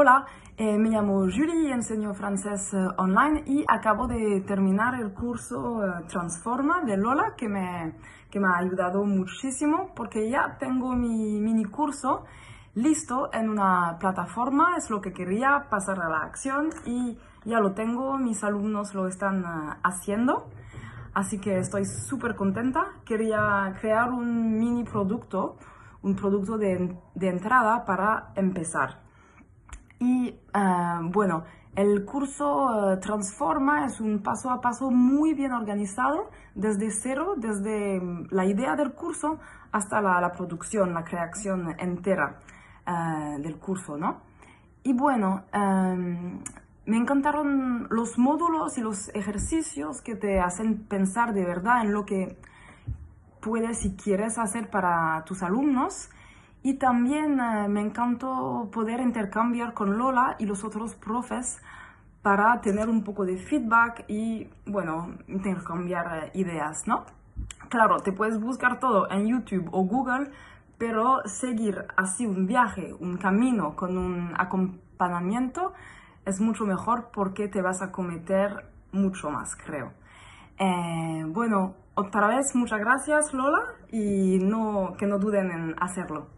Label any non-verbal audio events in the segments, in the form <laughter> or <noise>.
Hola, eh, me llamo Julie enseño francés eh, online y acabo de terminar el curso eh, Transforma de Lola que me, que me ha ayudado muchísimo porque ya tengo mi mini curso listo en una plataforma, es lo que quería, pasar a la acción y ya lo tengo, mis alumnos lo están haciendo. Así que estoy súper contenta. Quería crear un mini producto, un producto de, de entrada para empezar. Y ah, bueno, el curso eh, Transforma es un paso a paso muy bien organizado, desde cero, desde mm, la idea del curso hasta la, producción, la creación entera eh, del curso, ¿no? Y bueno, em, me encantaron los módulos y los ejercicios que te hacen pensar de verdad en lo que puedes y quieres hacer para tus alumnos y también eh, me encantó poder intercambiar con Lola y los otros profes para tener un poco de feedback y, bueno, intercambiar eh, ideas, ¿no? Claro, te puedes buscar todo en YouTube o Google, pero seguir así un viaje, un camino con un acompañamiento es mucho mejor porque te vas a cometer mucho más, creo. Eh, bueno, otra vez muchas gracias Lola y no, que no duden en hacerlo.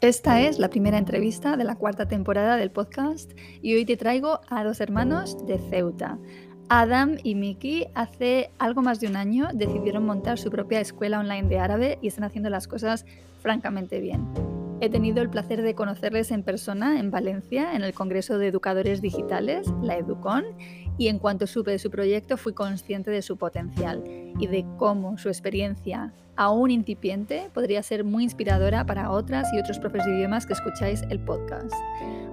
Esta es la primera entrevista de la cuarta temporada del podcast y hoy te traigo a dos hermanos de Ceuta. Adam y Miki hace algo más de un año decidieron montar su propia escuela online de árabe y están haciendo las cosas francamente bien. He tenido el placer de conocerles en persona en Valencia, en el Congreso de Educadores Digitales, la Educon, y en cuanto supe de su proyecto fui consciente de su potencial y de cómo su experiencia, aún incipiente, podría ser muy inspiradora para otras y otros profes de idiomas que escucháis el podcast.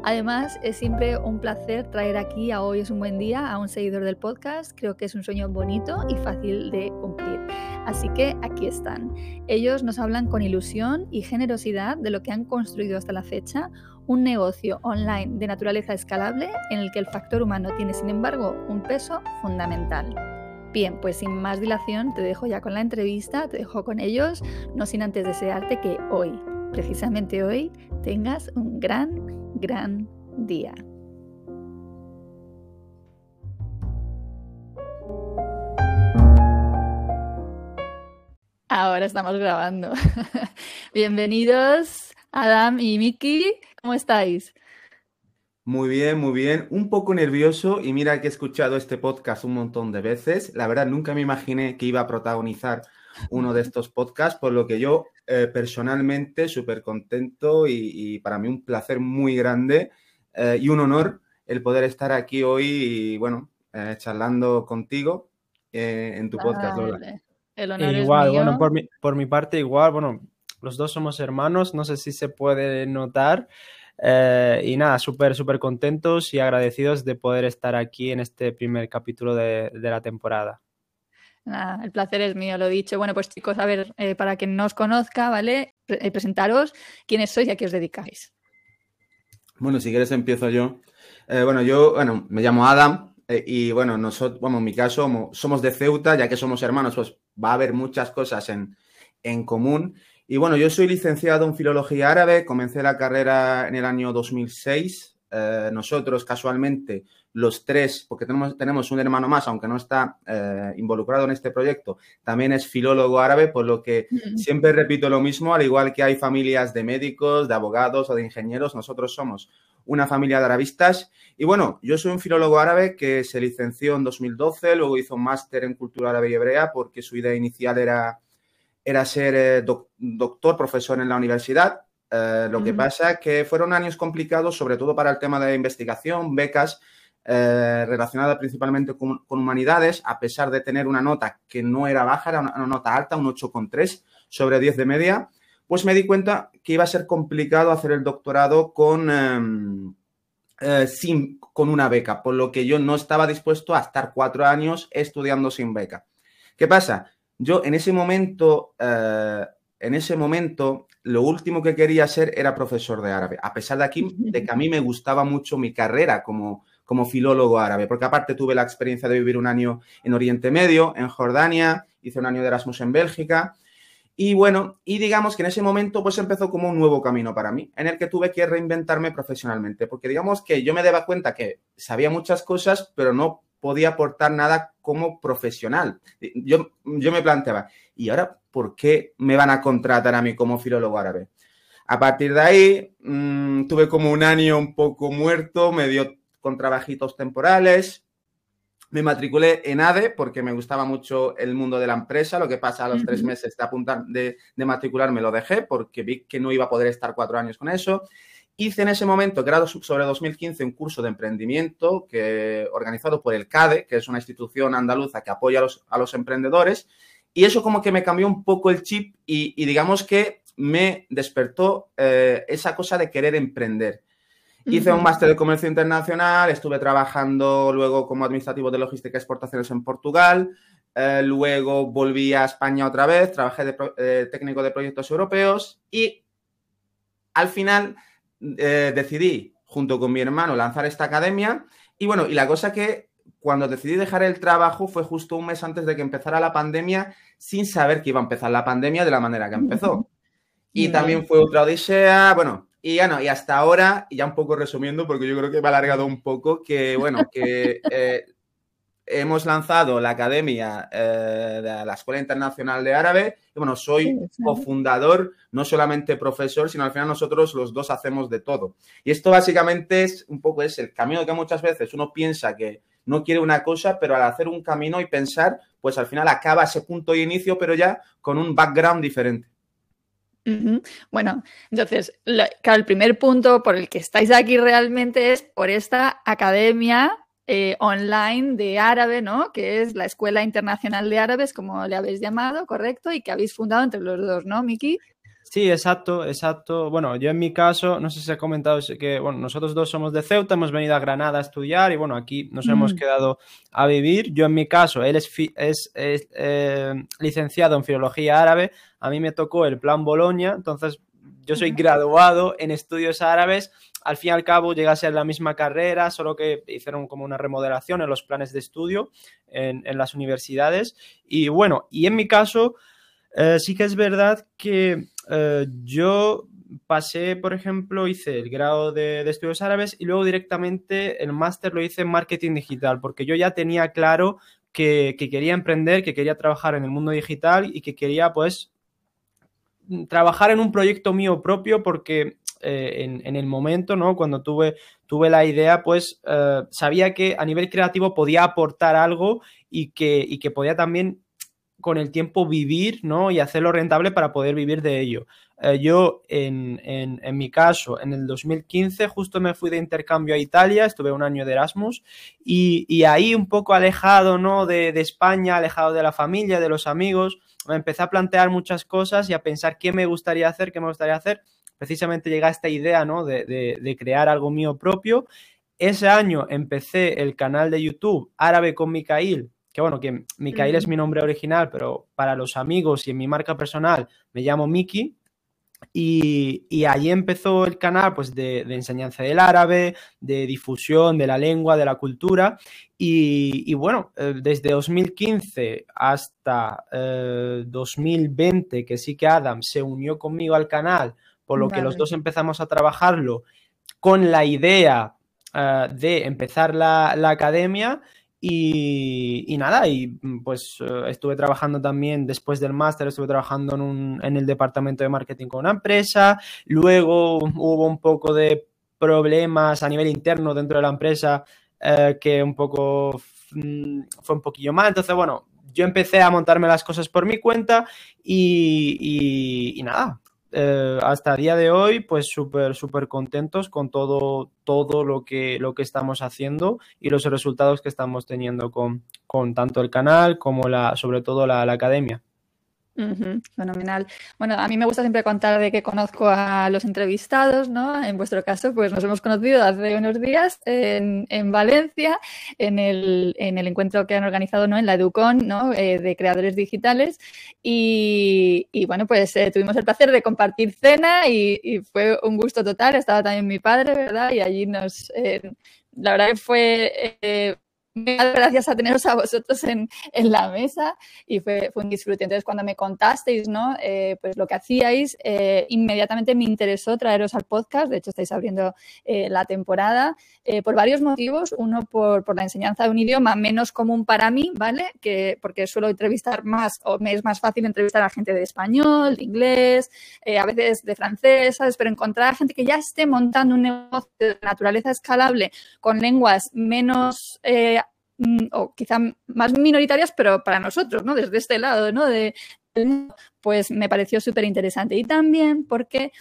Además, es siempre un placer traer aquí a Hoy es un buen día a un seguidor del podcast. Creo que es un sueño bonito y fácil de cumplir. Así que aquí están. Ellos nos hablan con ilusión y generosidad de lo que han construido hasta la fecha, un negocio online de naturaleza escalable en el que el factor humano tiene, sin embargo, un peso fundamental. Bien, pues sin más dilación te dejo ya con la entrevista, te dejo con ellos, no sin antes desearte que hoy, precisamente hoy, tengas un gran, gran día. Ahora estamos grabando. <laughs> Bienvenidos, Adam y Miki. ¿Cómo estáis? Muy bien, muy bien. Un poco nervioso y mira que he escuchado este podcast un montón de veces. La verdad, nunca me imaginé que iba a protagonizar uno de <laughs> estos podcasts, por lo que yo eh, personalmente súper contento y, para mí un placer muy grande eh, y un honor el poder estar aquí hoy y, bueno, eh, charlando contigo en tu podcast, Lola. El honor igual, es mío. bueno, por mi, por mi parte igual, bueno, los dos somos hermanos, no sé si se puede notar. Eh, y nada, súper, súper contentos y agradecidos de poder estar aquí en este primer capítulo de, la temporada. Nada, el placer es mío, lo dicho. Bueno, pues chicos, a ver, eh, para quien no os conozca, ¿vale? Eh, presentaros quiénes sois y a qué os dedicáis. Bueno, si quieres empiezo yo. bueno, yo, bueno, me llamo Adam, y bueno, nosotros, bueno, en mi caso somos de Ceuta, ya que somos hermanos, pues va a haber muchas cosas en, en común. Y bueno, yo soy licenciado en Filología Árabe, comencé la carrera en el año 2006. Eh, nosotros, casualmente, los tres, porque tenemos, tenemos un hermano más, aunque no está eh, involucrado en este proyecto, también es filólogo árabe, por lo que siempre repito lo mismo, al igual que hay familias de médicos, de abogados o de ingenieros, nosotros somos una familia de arabistas. Y bueno, yo soy un filólogo árabe que se licenció en 2012, luego hizo un máster en cultura árabe y hebrea porque su idea inicial era, era ser eh, doctor, profesor en la universidad. Eh, lo que pasa es que fueron años complicados, sobre todo para el tema de investigación, becas. eh, relacionada principalmente con, humanidades, a pesar de tener una nota que no era baja, era una, nota alta, un 8,3 sobre 10 de media, pues me di cuenta que iba a ser complicado hacer el doctorado con, em, eh, sin, con una beca, por lo que yo no estaba dispuesto a estar cuatro años estudiando sin beca. ¿Qué pasa? Yo en ese momento, eh, en ese momento, lo último que quería ser era profesor de árabe, a pesar de, aquí, de que a mí me gustaba mucho mi carrera como, como filólogo árabe, porque aparte tuve la experiencia de vivir un año en Oriente Medio, en Jordania, hice un año de Erasmus en Bélgica. Y bueno, y digamos que en ese momento pues empezó como un nuevo camino para mí, en el que tuve que reinventarme profesionalmente, porque digamos que yo me daba cuenta que sabía muchas cosas, pero no podía aportar nada como profesional. Yo, yo me planteaba, ¿y ahora por qué me van a contratar a mí como filólogo árabe? A partir de ahí, mmm, tuve como un año un poco muerto, me dio con trabajitos temporales. Me matriculé en ADE porque me gustaba mucho el mundo de la empresa. Lo que pasa a los tres meses de apuntar, de, de matricular, lo dejé porque vi que no iba a poder estar cuatro años con eso. Hice en ese momento, grado sobre 2015, un curso de emprendimiento que, organizado por el CADE, que es una institución andaluza que apoya a los, a los emprendedores. Y eso como que me cambió un poco el chip y, digamos que me despertó eh, esa cosa de querer emprender. Hice un máster de comercio internacional, estuve trabajando luego como administrativo de logística y exportaciones en Portugal, eh, luego volví a España otra vez, trabajé de eh, técnico de proyectos europeos y al final eh, decidí, junto con mi hermano, lanzar esta academia. Y bueno, y la cosa que cuando decidí dejar el trabajo fue justo un mes antes de que empezara la pandemia, sin saber que iba a empezar la pandemia de la manera que empezó. Y también fue otra odisea, bueno, y ya no, y hasta ahora, y ya un poco resumiendo, porque yo creo que me ha alargado un poco, que bueno, que <laughs> eh, hemos lanzado la academia eh, de la Escuela Internacional de Árabe. Y bueno, soy cofundador, no solamente profesor, sino al final nosotros los dos hacemos de todo. Y esto básicamente es un poco es el camino que muchas veces uno piensa que no quiere una cosa, pero al hacer un camino y pensar, pues al final acaba ese punto de inicio, pero ya con un background diferente. Bueno, entonces, claro, el primer punto por el que estáis aquí realmente es por esta academia eh, online de árabe, ¿no? Que es la Escuela Internacional de Árabes, como le habéis llamado, correcto, y que habéis fundado entre los dos, ¿no, Miki? Sí, exacto, exacto. Bueno, yo en mi caso, no sé si ha comentado que, bueno, nosotros dos somos de Ceuta, hemos venido a Granada a estudiar y, bueno, aquí nos hemos mm. quedado a vivir. Yo en mi caso, él es, es, eh, licenciado en Filología Árabe, a mí me tocó el plan Bolonia, entonces yo soy graduado en estudios árabes al fin y al cabo llega a ser la misma carrera, solo que hicieron como una remodelación en los planes de estudio en, las universidades. Y bueno, y en mi caso, eh, sí que es verdad que eh, yo pasé, por ejemplo, hice el grado de, estudios árabes y luego directamente el máster lo hice en marketing digital, porque yo ya tenía claro que, que, quería emprender, que quería trabajar en el mundo digital y que quería, pues, trabajar en un proyecto mío propio, porque eh, en, el momento, ¿no? Cuando tuve, tuve la idea, pues eh, sabía que a nivel creativo podía aportar algo y que, y que podía también con el tiempo vivir, ¿no? Y hacerlo rentable para poder vivir de ello. Eh, yo, en, en, mi caso, en el 2015 justo me fui de intercambio a Italia, estuve un año de Erasmus y, y ahí un poco alejado, ¿no? De, de, España, alejado de la familia, de los amigos, me empecé a plantear muchas cosas y a pensar qué me gustaría hacer, qué me gustaría hacer precisamente llega esta idea ¿no? de, crear algo mío propio. Ese año empecé el canal de YouTube Árabe con Mikail, que bueno, que es mi nombre original, pero para los amigos y en mi marca personal me llamo Miki. Y, y allí empezó el canal pues, de, enseñanza del árabe, de difusión de la lengua, de la cultura. Y, bueno, eh, desde 2015 hasta 2020, eh, que sí que Adam se unió conmigo al canal por lo que los dos empezamos a trabajarlo con la idea eh, de empezar la, academia y, nada, y mm, pues eh, estuve trabajando también después del máster, estuve trabajando en, el departamento de marketing con una empresa, luego hubo un poco de problemas a nivel interno dentro de la empresa eh, que un poco mm, fue un poquillo mal, entonces bueno, yo empecé a montarme las cosas por mi cuenta y, y nada, eh, hasta día de hoy, pues súper, súper contentos con todo, todo lo que, lo que estamos haciendo y los resultados que estamos teniendo con, con tanto el canal como la, sobre todo la academia fenomenal. Bueno, a mí me gusta siempre contar de que conozco a los entrevistados, ¿no? En vuestro caso, pues nos hemos conocido hace unos días en, Valencia, en el, en el, encuentro que han organizado, ¿no? En la Educon, ¿no? Eh, de creadores digitales. Y, bueno, pues eh, tuvimos el placer de compartir cena y, fue un gusto total. Estaba también mi padre, ¿verdad? Y allí nos... Eh, la verdad que fue gracias a teneros a vosotros en, en la mesa y fue, fue, un disfrute. Entonces, cuando me contasteis, ¿no? Eh, pues lo que hacíais, eh, inmediatamente me interesó traeros al podcast. De hecho, estáis abriendo eh, la temporada por varios motivos. Uno, por, por, la enseñanza de un idioma menos común para mí, ¿vale? Que, porque suelo entrevistar más, o me es más fácil entrevistar a gente de español, de inglés, a veces de francés, ¿sabes? Pero encontrar a gente que ya esté montando un negocio de naturaleza escalable con lenguas menos Mm, o quizá más minoritarias, pero para nosotros, ¿no? Desde este lado, ¿no? De, pues me pareció súper interesante. Y también porque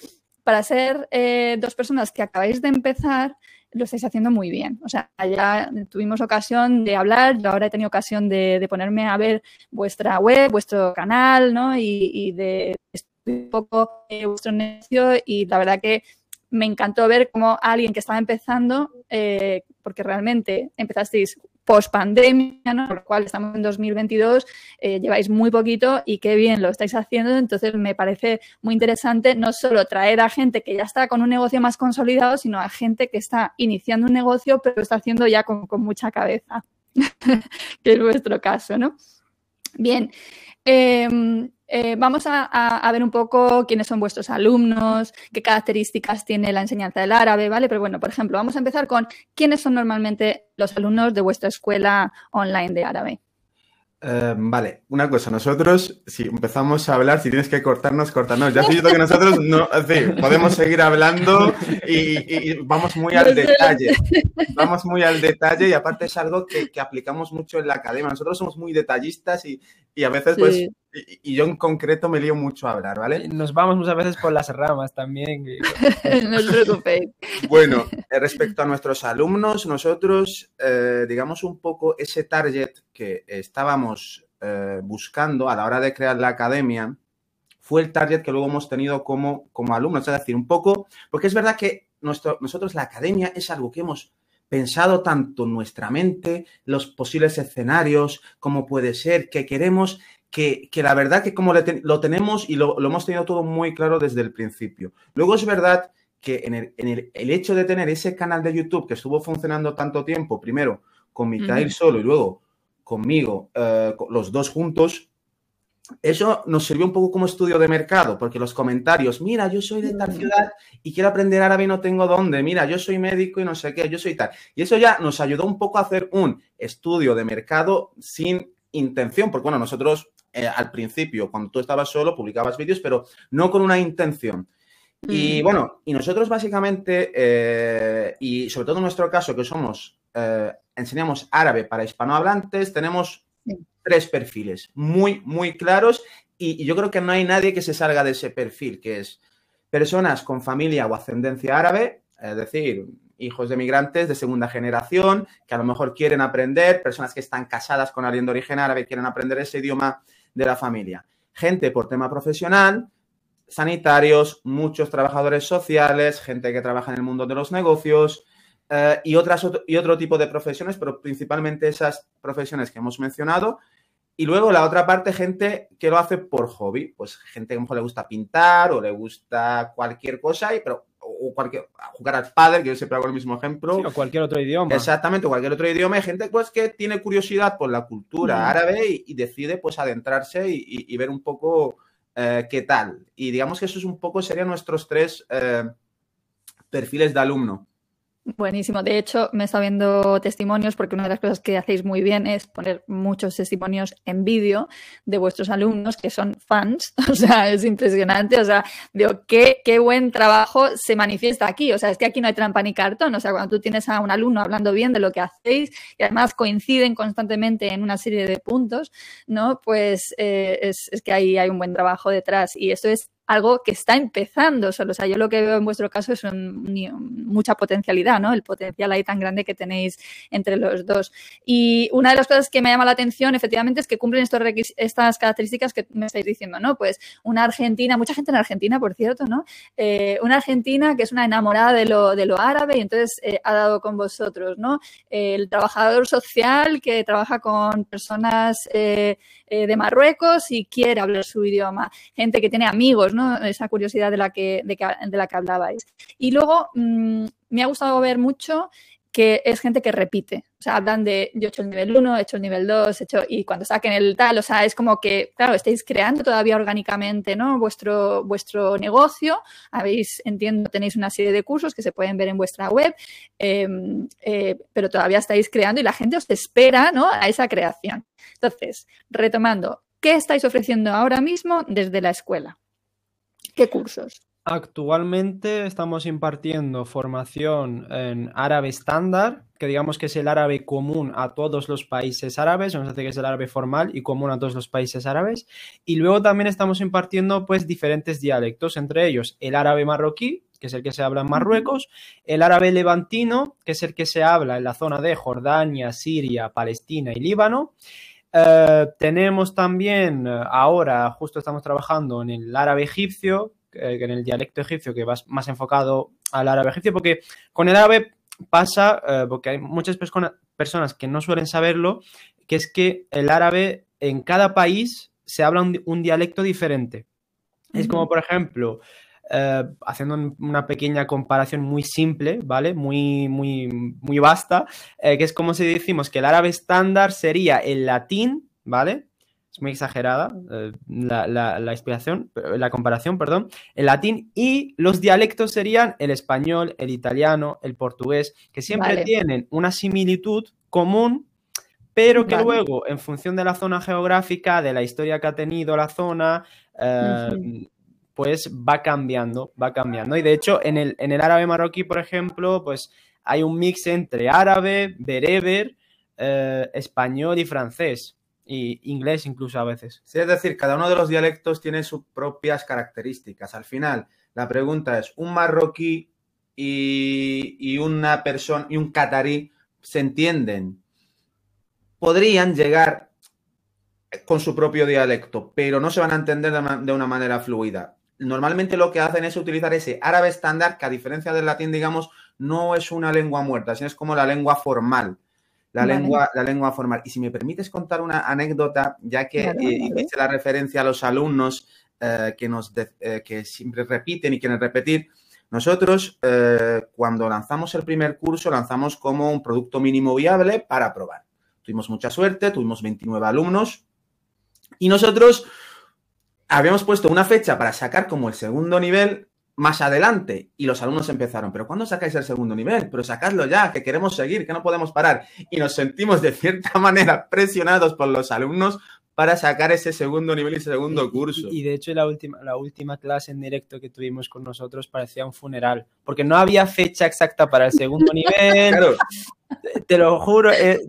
para ser eh, dos personas que acabáis de empezar, lo estáis haciendo muy bien. O sea, ya tuvimos ocasión de hablar, yo ahora he tenido ocasión de, ponerme a ver vuestra web, vuestro canal, ¿no? Y, de estudiar un poco eh, vuestro negocio y la verdad que me encantó ver cómo alguien que estaba empezando, eh, porque realmente empezasteis post pandemia, ¿no? por lo cual estamos en 2022, eh, lleváis muy poquito y qué bien lo estáis haciendo. Entonces me parece muy interesante no solo traer a gente que ya está con un negocio más consolidado, sino a gente que está iniciando un negocio, pero está haciendo ya con, mucha cabeza, <laughs> que es vuestro caso, ¿no? Bien. Em, eh, vamos a, ver un poco quiénes son vuestros alumnos, qué características tiene la enseñanza del árabe, ¿vale? Pero bueno, por ejemplo, vamos a empezar con quiénes son normalmente los alumnos de vuestra escuela online de árabe. Eh, vale, una cosa, nosotros, si empezamos a hablar, si tienes que cortarnos, cortarnos. Ya estoy que nosotros no, podemos seguir hablando y, vamos muy al detalle. Vamos muy al detalle y aparte es algo que, aplicamos mucho en la academia. Nosotros somos muy detallistas y, a veces, pues, y, yo en concreto me lío mucho a hablar, ¿vale? Nos vamos muchas veces por las ramas también. <laughs> no os preocupéis. Bueno, eh, respecto a nuestros alumnos, nosotros, eh, digamos un poco ese target que estábamos eh, buscando a la hora de crear la academia fue el target que luego hemos tenido como, como alumnos. Es decir, un poco, porque es verdad que nuestro, nosotros la academia es algo que hemos pensado tanto en nuestra mente, los posibles escenarios, cómo puede ser, que queremos, que, la verdad que como lo tenemos y lo, hemos tenido todo muy claro desde el principio. Luego es verdad que en el, en el, el, hecho de tener ese canal de YouTube que estuvo funcionando tanto tiempo, primero con Mikael solo y luego conmigo, eh, los dos juntos, eso nos sirvió un poco como estudio de mercado, porque los comentarios, mira, yo soy de tal ciudad y quiero aprender árabe y no tengo dónde, mira, yo soy médico y no sé qué, yo soy tal. Y eso ya nos ayudó un poco a hacer un estudio de mercado sin intención, porque bueno, nosotros eh, al principio, cuando tú estabas solo, publicabas vídeos, pero no con una intención. Y mm. bueno, y nosotros básicamente, eh, y sobre todo en nuestro caso, que somos enseñamos árabe para hispanohablantes, tenemos tres perfiles muy, muy claros y, yo creo que no hay nadie que se salga de ese perfil, que es personas con familia o ascendencia árabe, es decir, hijos de migrantes de segunda generación que a lo mejor quieren aprender, personas que están casadas con alguien de origen árabe y quieren aprender ese idioma de la familia. Gente por tema profesional, sanitarios, muchos trabajadores sociales, gente que trabaja en el mundo de los negocios, eh, y, otras, y otro tipo de profesiones, pero principalmente esas profesiones que hemos mencionado. Y luego la otra parte, gente que lo hace por hobby, pues gente que a lo mejor le gusta pintar o le gusta cualquier cosa, y, pero, o cualquier, jugar al padre, que yo siempre hago el mismo ejemplo. o cualquier otro idioma. Exactamente, o cualquier otro idioma. Hay gente pues, que tiene curiosidad por la cultura árabe y, decide pues adentrarse y, ver un poco eh, qué tal. Y digamos que eso es un poco, serían nuestros tres eh, perfiles de alumno. Buenísimo. De hecho, me está viendo testimonios porque una de las cosas que hacéis muy bien es poner muchos testimonios en vídeo de vuestros alumnos que son fans. <laughs> O sea, es impresionante. O sea, digo, qué, qué buen trabajo se manifiesta aquí. O sea, es que aquí no hay trampa ni cartón. O sea, cuando tú tienes a un alumno hablando bien de lo que hacéis y además coinciden constantemente en una serie de puntos, ¿no? Pues eh, es, es, que ahí hay un buen trabajo detrás. Y eso es algo que está empezando solo. O sea, yo lo que veo en vuestro caso es mucha potencialidad, ¿no? El potencial ahí tan grande que tenéis entre los dos. Y una de las cosas que me llama la atención, efectivamente, es que cumplen estos estas características que me estáis diciendo, ¿no? Pues una argentina, mucha gente en Argentina, por cierto, ¿no? Eh, una argentina que es una enamorada de lo, de lo árabe y entonces eh, ha dado con vosotros, ¿no? el trabajador social que trabaja con personas eh, de Marruecos y quiere hablar su idioma. Gente que tiene amigos, ¿no? Esa curiosidad de la que, de, la que hablabais. Y luego mm, me ha gustado ver mucho que es gente que repite. O sea, hablan de yo he hecho el nivel 1, he hecho el nivel 2, he hecho, y cuando saquen el tal, o sea, es como que, claro, estáis creando todavía orgánicamente, ¿no? Vuestro, vuestro negocio. Habéis, entiendo, tenéis una serie de cursos que se pueden ver en vuestra web, em, eh, pero todavía estáis creando y la gente os espera, ¿no? A esa creación. Entonces, retomando, ¿qué estáis ofreciendo ahora mismo desde la escuela? ¿Qué cursos? Actualmente estamos impartiendo formación en árabe estándar, que digamos que es el árabe común a todos los países árabes, nos hace que es el árabe formal y común a todos los países árabes. Y luego también estamos impartiendo pues diferentes dialectos, entre ellos el árabe marroquí, que es el que se habla en Marruecos, el árabe levantino, que es el que se habla en la zona de Jordania, Siria, Palestina y Líbano. Eh, tenemos también eh, ahora, justo estamos trabajando en el árabe egipcio, eh, en el dialecto egipcio, que va más enfocado al árabe egipcio, porque con el árabe pasa, porque hay muchas personas que no suelen saberlo, que es que el árabe en cada país se habla un, dialecto diferente. Es como, por ejemplo, eh, haciendo una pequeña comparación muy simple, ¿vale? Muy, muy, muy vasta, que es como si decimos que el árabe estándar sería el latín, ¿vale? es muy exagerada eh, la, la, la, explicación, la comparación, perdón, el latín y los dialectos serían el español, el italiano, el portugués, que siempre tienen una similitud común, pero que luego, en función de la zona geográfica, de la historia que ha tenido la zona, eh, pues va cambiando, va cambiando. Y de hecho, en el, en el árabe marroquí, por ejemplo, pues hay un mix entre árabe, bereber, eh, español y francés y inglés incluso a veces. Sí, es decir, cada uno de los dialectos tiene sus propias características. Al final, la pregunta es, ¿un marroquí y, una persona y un catarí se entienden? Podrían llegar con su propio dialecto, pero no se van a entender de una manera fluida. Normalmente lo que hacen es utilizar ese árabe estándar, que a diferencia del latín, digamos, no es una lengua muerta, sino es como la lengua formal la, lengua, la lengua formal. Y si me permites contar una anécdota, ya que eh, hice la referencia a los alumnos eh, que, nos eh, que siempre repiten y quieren repetir, nosotros cuando lanzamos el primer curso lanzamos como un producto mínimo viable para probar. Tuvimos mucha suerte, tuvimos 29 alumnos y nosotros habíamos puesto una fecha para sacar como el segundo nivel más adelante y los alumnos empezaron, pero ¿cuándo sacáis el segundo nivel? Pero sacadlo ya, que queremos seguir, que no podemos parar. Y nos sentimos de cierta <laughs> manera presionados por los alumnos para sacar ese segundo nivel y ese segundo curso. Y, de hecho la última, la última clase en directo que tuvimos con nosotros parecía un funeral, porque no había fecha exacta para el segundo <laughs> nivel. Claro. Te lo juro, eh,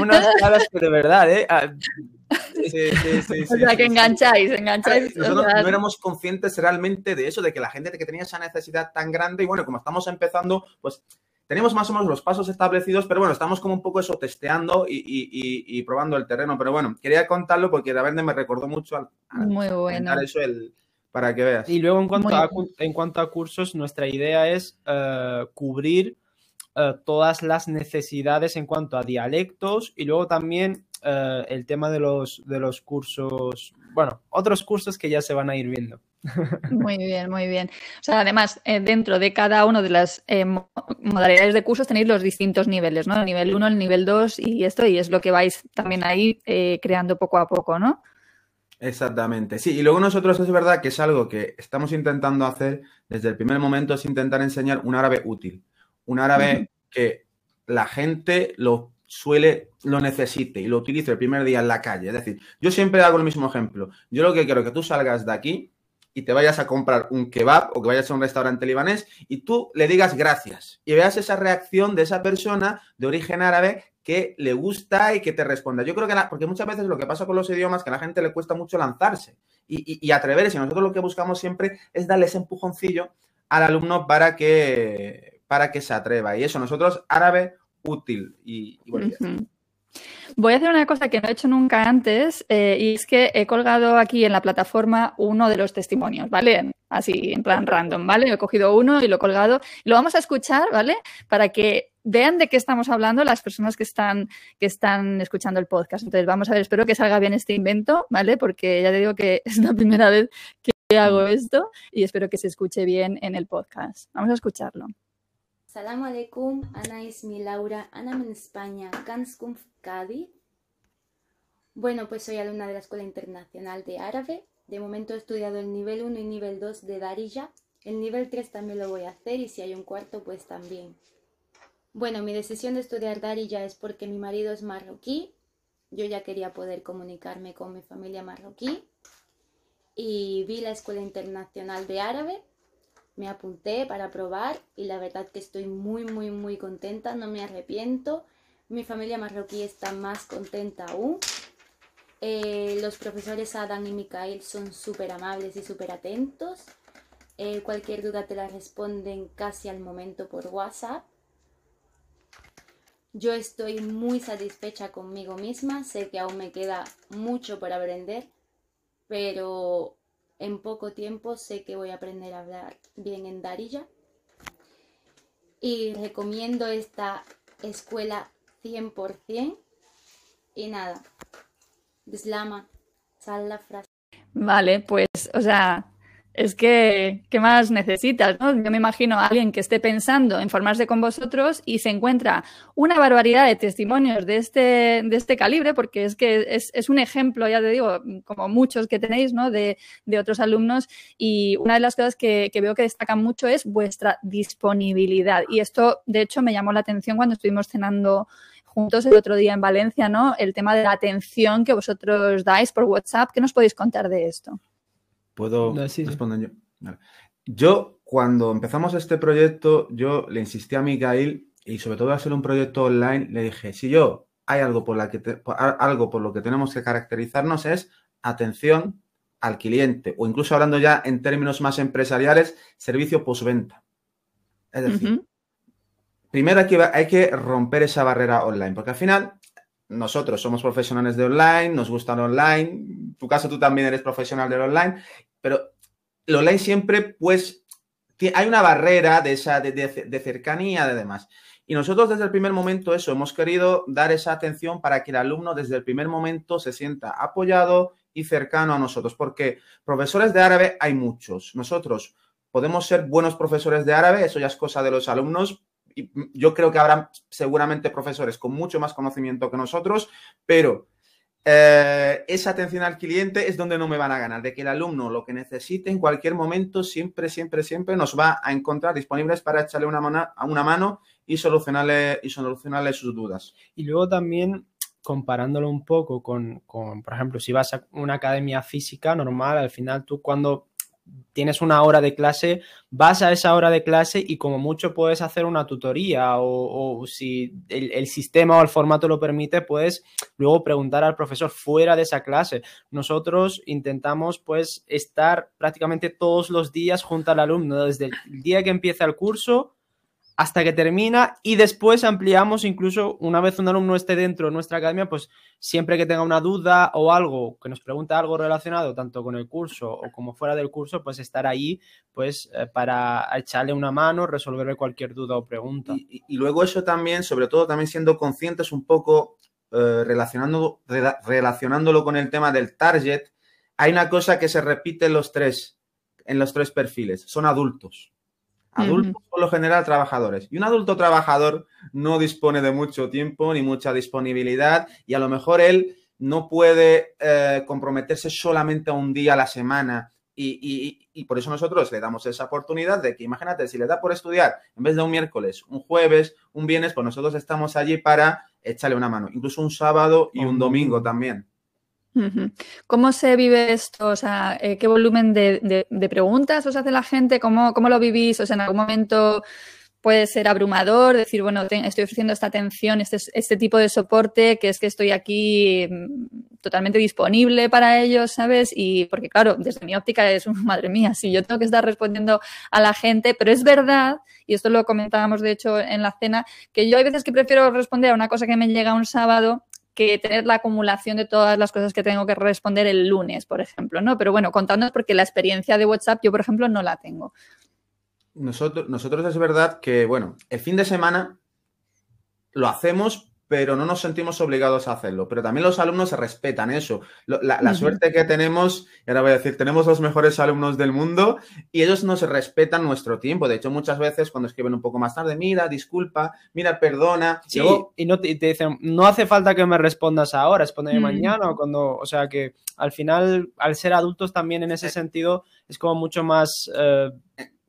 unas palabras que de verdad, ¿eh? Sí, sí, sí, <laughs> o sea, que engancháis, engancháis. Nosotros no éramos conscientes realmente de eso, de que la gente que tenía esa necesidad tan grande y bueno, como estamos empezando, pues tenemos más o menos los pasos establecidos, pero bueno, estamos como un poco eso testeando y, probando el terreno. Pero bueno, quería contarlo porque de verdad me recordó mucho al, Muy bueno. eso el, para que veas. Y luego en cuanto, a, en cuanto a cursos, nuestra idea es eh, cubrir eh, todas las necesidades en cuanto a dialectos y luego también eh, el tema de los, de los cursos, bueno, otros cursos que ya se van a ir viendo. <laughs> Muy bien, muy bien. O sea, además, eh, dentro de cada una de las eh, modalidades de cursos tenéis los distintos niveles, ¿no? El nivel 1, el nivel 2 y esto, y es lo que vais también ahí creando poco a poco, ¿no? Exactamente, sí. Y luego nosotros es verdad que es algo que estamos intentando hacer desde el primer momento, es intentar enseñar un árabe útil, un árabe que la gente lo suele, lo necesite y lo utilice el primer día en la calle. Es decir, yo siempre hago el mismo ejemplo. Yo lo que quiero es que tú salgas de aquí y te vayas a comprar un kebab o que vayas a un restaurante libanés y tú le digas gracias y veas esa reacción de esa persona de origen árabe que le gusta y que te responda. Yo creo que, porque muchas veces lo que pasa con los idiomas es que a la gente le cuesta mucho lanzarse y, atreverse. Y nosotros lo que buscamos siempre es darle ese empujoncillo al alumno para que, para que se atreva. Y eso, nosotros, árabe útil. Y, Voy a hacer una cosa que no he hecho nunca antes eh, y es que he colgado aquí en la plataforma uno de los testimonios, ¿vale? Así en plan random, ¿vale? He cogido uno y lo he colgado. Lo vamos a escuchar, ¿vale? Para que vean de qué estamos hablando las personas que están, que están escuchando el podcast. Entonces, vamos a ver, espero que salga bien este invento, ¿vale? Porque ya te digo que <laughs> es la primera vez que hago esto y espero que se escuche bien en el podcast. Vamos a escucharlo. Salam alaikum, Ana mi Laura, Ana en España, Kanskum Cadi. Bueno, pues soy alumna de la Escuela Internacional de Árabe. De momento he estudiado el nivel 1 y nivel 2 de Darija. El nivel 3 también lo voy a hacer y si hay un cuarto, pues también. Bueno, mi decisión de estudiar Darija es porque mi marido es marroquí. Yo ya quería poder comunicarme con mi familia marroquí. Y vi la Escuela Internacional de Árabe me apunté para probar y la verdad que estoy muy, muy, muy contenta, no me arrepiento. Mi familia marroquí está más contenta aún. Eh, los profesores Adam y Mikael son súper amables y súper atentos. Eh, cualquier duda te la responden casi al momento por WhatsApp. Yo estoy muy satisfecha conmigo misma, sé que aún me queda mucho por aprender, pero en poco tiempo sé que voy a aprender a hablar bien en Darija. Y recomiendo esta escuela 100%. Y nada, Deslama, sal la frase. Vale, pues, o sea, es que, ¿qué más necesitas? ¿no? Yo me imagino a alguien que esté pensando en formarse con vosotros y se encuentra una barbaridad de testimonios de este, de este calibre, porque es que es, es un ejemplo, ya te digo, como muchos que tenéis, ¿no? De, de otros alumnos. Y una de las cosas que, que, veo que destacan mucho es vuestra disponibilidad. Y esto, de hecho, me llamó la atención cuando estuvimos cenando juntos el otro día en Valencia, ¿no? El tema de la atención que vosotros dais por WhatsApp. ¿Qué nos podéis contar de esto? ¿Puedo responder yo? Yo, cuando empezamos este proyecto, yo le insistí a Mikael y sobre todo a hacer un proyecto online, le dije, si yo hay algo por, la que algo por lo que tenemos que caracterizarnos es atención al cliente o incluso hablando ya en términos más empresariales, servicio postventa. Es decir, primero hay que, hay que romper esa barrera online, porque al final nosotros somos profesionales de online, nos gusta el online, en tu caso tú también eres profesional del online, pero el online siempre, pues, hay una barrera de, esa, de, cercanía de demás. Y nosotros desde el primer momento eso, hemos querido dar esa atención para que el alumno desde el primer momento se sienta apoyado y cercano a nosotros, porque profesores de árabe hay muchos. Nosotros podemos ser buenos profesores de árabe, eso ya es cosa de los alumnos, yo creo que habrá seguramente profesores con mucho más conocimiento que nosotros, pero eh, esa atención al cliente es donde no me van a ganar, de que el alumno lo que necesite en cualquier momento, siempre, siempre, siempre nos va a encontrar disponibles para echarle una mano, una mano y, solucionarle, y solucionarle sus dudas. Y luego también comparándolo un poco con, con, por ejemplo, si vas a una academia física normal, al final tú cuando tienes una hora de clase, vas a esa hora de clase y como mucho puedes hacer una tutoría o, si el, sistema o el formato lo permite, puedes luego preguntar al profesor fuera de esa clase. Nosotros intentamos pues estar prácticamente todos los días junto al alumno, desde el día que empieza el curso hasta que termina y después ampliamos incluso una vez un alumno esté dentro de nuestra academia, pues siempre que tenga una duda o algo, que nos pregunte algo relacionado tanto con el curso o como fuera del curso, pues estar ahí pues eh, para echarle una mano, resolverle cualquier duda o pregunta. Y, luego eso también, sobre todo también siendo conscientes un poco, eh, relacionando, relacionándolo con el tema del target, hay una cosa que se repite en los tres, en los tres perfiles, son adultos. Adultos, por lo general, trabajadores. Y un adulto trabajador no dispone de mucho tiempo ni mucha disponibilidad y a lo mejor él no puede eh, comprometerse solamente a un día a la semana. Y, y, por eso nosotros le damos esa oportunidad de que, imagínate, si le da por estudiar en vez de un miércoles, un jueves, un viernes, pues nosotros estamos allí para echarle una mano. Incluso un sábado y un domingo también. ¿Cómo se vive esto? O sea, eh, ¿qué volumen de, preguntas os hace la gente? ¿Cómo, ¿Cómo, lo vivís? O sea, en algún momento puede ser abrumador, decir, bueno, estoy ofreciendo esta atención, este, este tipo de soporte, que es que estoy aquí mm, totalmente disponible para ellos, ¿sabes? Y porque, claro, desde mi óptica es, madre mía, si yo tengo que estar respondiendo a la gente, pero es verdad, y esto lo comentábamos de hecho en la cena, que yo hay veces que prefiero responder a una cosa que me llega un sábado que tener la acumulación de todas las cosas que tengo que responder el lunes, por ejemplo, ¿no? Pero bueno, contándonos porque la experiencia de WhatsApp yo, por ejemplo, no la tengo. Nosotros, nosotros es verdad que, bueno, el fin de semana lo hacemos, pero no nos sentimos obligados a hacerlo. Pero también los alumnos respetan eso. La, suerte que tenemos, y ahora voy a decir, tenemos los mejores alumnos del mundo y ellos nos respetan nuestro tiempo. De hecho, muchas veces cuando escriben un poco más tarde, mira, disculpa, mira, perdona. Sí, y, no te, dicen, no hace falta que me respondas ahora, respóndeme mañana o cuando, o sea que al final, al ser adultos también en ese sentido, es como mucho más... Eh,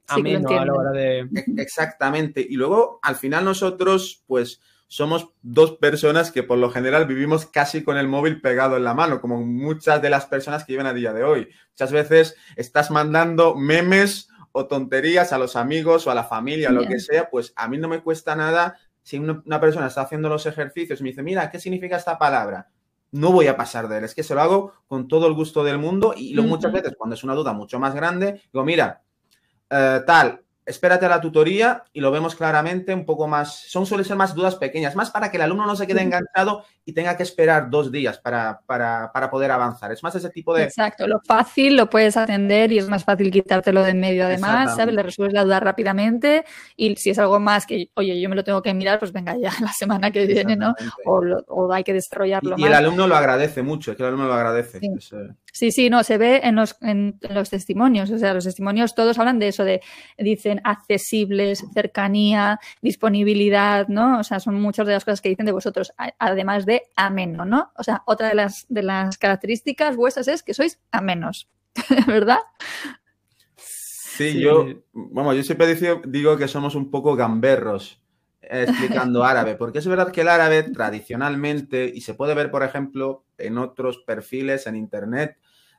ameno a la hora de... E, exactamente. Y luego, al final nosotros, pues somos dos personas que por lo general vivimos casi con el móvil pegado en la mano, como muchas de las personas que viven a día de hoy. Muchas veces estás mandando memes o tonterías a los amigos o a la familia o lo que sea, pues a mí no me cuesta nada si una, persona está haciendo los ejercicios y me dice, mira, ¿qué significa esta palabra? No voy a pasar de él, es que se lo hago con todo el gusto del mundo y lo, muchas veces cuando es una duda mucho más grande, digo, mira, eh, tal, espérate a la tutoría y lo vemos claramente un poco más, son suelen ser más dudas pequeñas, más para que el alumno no se quede enganchado y tenga que esperar dos días para, para, para, poder avanzar. Es más ese tipo de... Exacto, lo fácil lo puedes atender y es más fácil quitártelo de en medio además, ¿sabes? Le resuelves la duda rápidamente y si es algo más que, oye, yo me lo tengo que mirar, pues venga ya <laughs> la semana que viene, ¿no? O, o hay que desarrollarlo y, más. Y el alumno lo agradece mucho, es que el alumno lo agradece. Sí, sí, no, se ve en los, en los testimonios, o sea, los testimonios todos hablan de eso, de, dicen accesibles, cercanía, disponibilidad, ¿no? O sea, son muchas de las cosas que dicen de vosotros, además de ameno, ¿no? O sea, otra de las, de las características vuestras es que sois amenos, <laughs> ¿verdad? Sí, yo, vamos, yo siempre digo que somos un poco gamberros <laughs> explicando árabe, porque es verdad que el árabe tradicionalmente, y se puede ver, por ejemplo, en otros perfiles en Internet,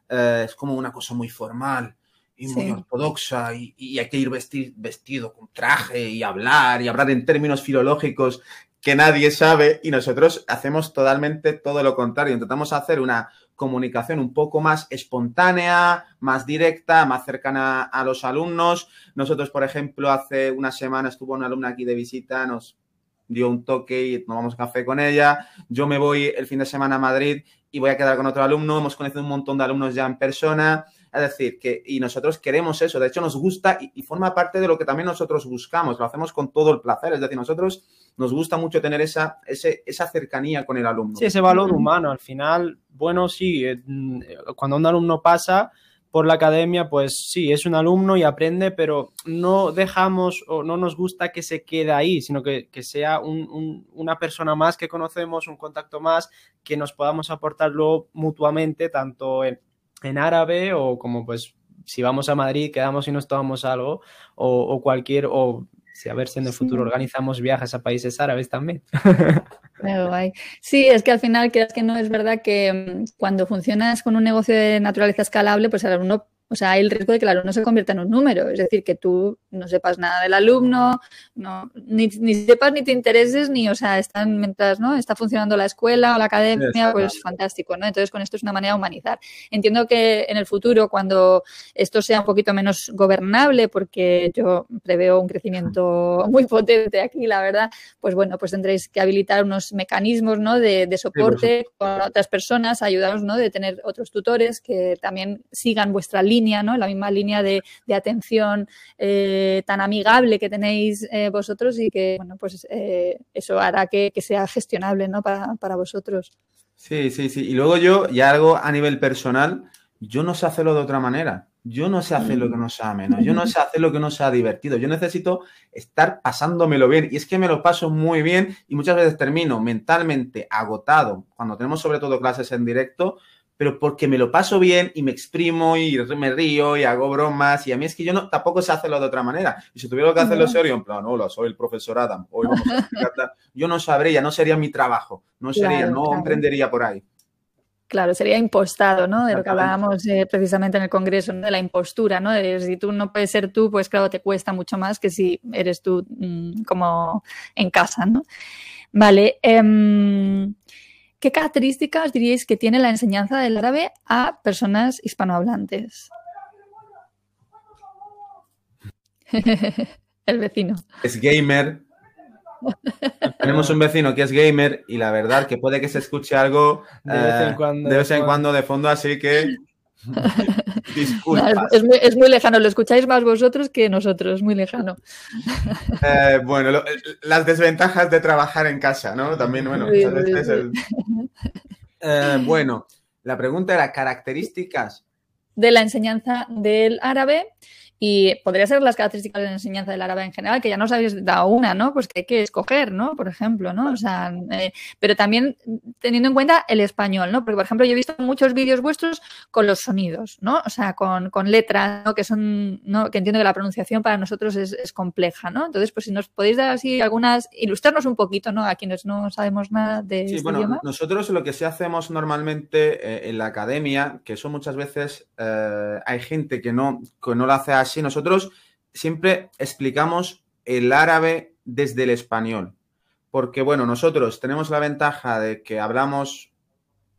eh, es como una cosa muy formal y muy ortodoxa y, hay que ir vestido con traje y hablar y hablar en términos filológicos que nadie sabe y nosotros hacemos totalmente todo lo contrario. Intentamos hacer una comunicación un poco más espontánea, más directa, más cercana a los alumnos. Nosotros, por ejemplo, hace una semana estuvo una alumna aquí de visita, nos dio un toque y tomamos café con ella. Yo me voy el fin de semana a Madrid y voy a quedar con otro alumno. Hemos conocido un montón de alumnos ya en persona. Es decir, que y nosotros queremos eso. De hecho, nos gusta y, forma parte de lo que también nosotros buscamos. Lo hacemos con todo el placer. Es decir, nosotros nos gusta mucho tener esa, esa cercanía con el alumno. Sí, ese valor humano. Al final, bueno, sí, eh, cuando un alumno pasa por la academia, pues sí, es un alumno y aprende, pero no dejamos o no nos gusta que se quede ahí, sino que, sea una persona más que conocemos, un contacto más, que nos podamos aportarlo mutuamente, tanto en, árabe o como pues si vamos a Madrid, quedamos y nos tomamos algo, o, cualquier, o si a ver si en el futuro organizamos viajes a países árabes también. <laughs> Sí, es que al final, creas que no es verdad que mm, cuando funcionas con un negocio de naturaleza escalable, pues alumno o sea, hay el riesgo de que el alumno se convierta en un número, es decir, que tú no sepas nada del alumno, no, ni, sepas ni te intereses, ni, o sea, están, mientras no está funcionando la escuela o la academia, pues fantástico, ¿no? Entonces, con esto es una manera de humanizar. Entiendo que en el futuro, cuando esto sea un poquito menos gobernable, porque yo preveo un crecimiento <laughs> muy potente aquí, la verdad, pues bueno, pues tendréis que habilitar unos mecanismos, ¿no? De, de soporte con otras personas, ayudaros, ¿no? De tener otros tutores que también sigan vuestra línea ¿no? La misma línea de, atención eh, tan amigable que tenéis eh, vosotros y que, bueno, pues eh, eso hará que, sea gestionable, ¿no? Para, para vosotros. Sí, sí, sí. Y luego yo, y algo a nivel personal, yo no sé hacerlo de otra manera. Yo no sé hacer lo que no sea menos. Yo no sé hacer lo que no sea divertido. Yo necesito estar pasándomelo bien. Y es que me lo paso muy bien y muchas veces termino mentalmente agotado cuando tenemos sobre todo clases en directo pero porque me lo paso bien y me exprimo y me río y hago bromas y a mí es que yo no tampoco sé hacerlo de otra manera. Y si tuviera que hacerlo serio, en plan, hola, soy el profesor Adam, hoy vamos a yo no sabría, no sería mi trabajo, no sería, no emprendería por ahí. Claro, sería impostado, ¿no? De lo que hablábamos eh, precisamente en el Congreso, ¿no? de la impostura, ¿no? De si tú no puedes ser tú, pues claro, te cuesta mucho más que si eres tú mm, como en casa, ¿no? Vale. em, ¿Qué características diríais que tiene la enseñanza del árabe a personas hispanohablantes? <laughs> el vecino. Es gamer. Tenemos un vecino que es gamer y la verdad que puede que se escuche algo De vez en eh, cuando, de vez en de cuando de fondo, así que <laughs> No, es, muy, es muy lejano, lo escucháis más vosotros que nosotros, muy lejano. Eh, bueno, lo- las desventajas de trabajar en casa, ¿no? También, bueno, Sí, muchas sí, veces sí. el- Eh, bueno, la pregunta era características. de la enseñanza del árabe y podría ser las características de la enseñanza del árabe en general, que ya nos habéis dado una, ¿no? Pues que hay que escoger, ¿no? Por ejemplo, ¿no? O sea, eh, pero también teniendo en cuenta el español, ¿no? Porque, por ejemplo, yo he visto muchos vídeos vuestros con los sonidos, ¿no? O sea, con, con letras, ¿no? Que son, ¿no? Que entiendo que la pronunciación para nosotros es, es compleja, ¿no? Entonces, pues si nos podéis dar así algunas, ilustrarnos un poquito, ¿no? A quienes no sabemos nada de Sí, este bueno, idioma. nosotros lo que sí hacemos normalmente eh, en la academia, que eso muchas veces eh, hay gente que no, que no lo hace así, nosotros siempre explicamos el árabe desde el español. Porque, bueno, nosotros tenemos la ventaja de que hablamos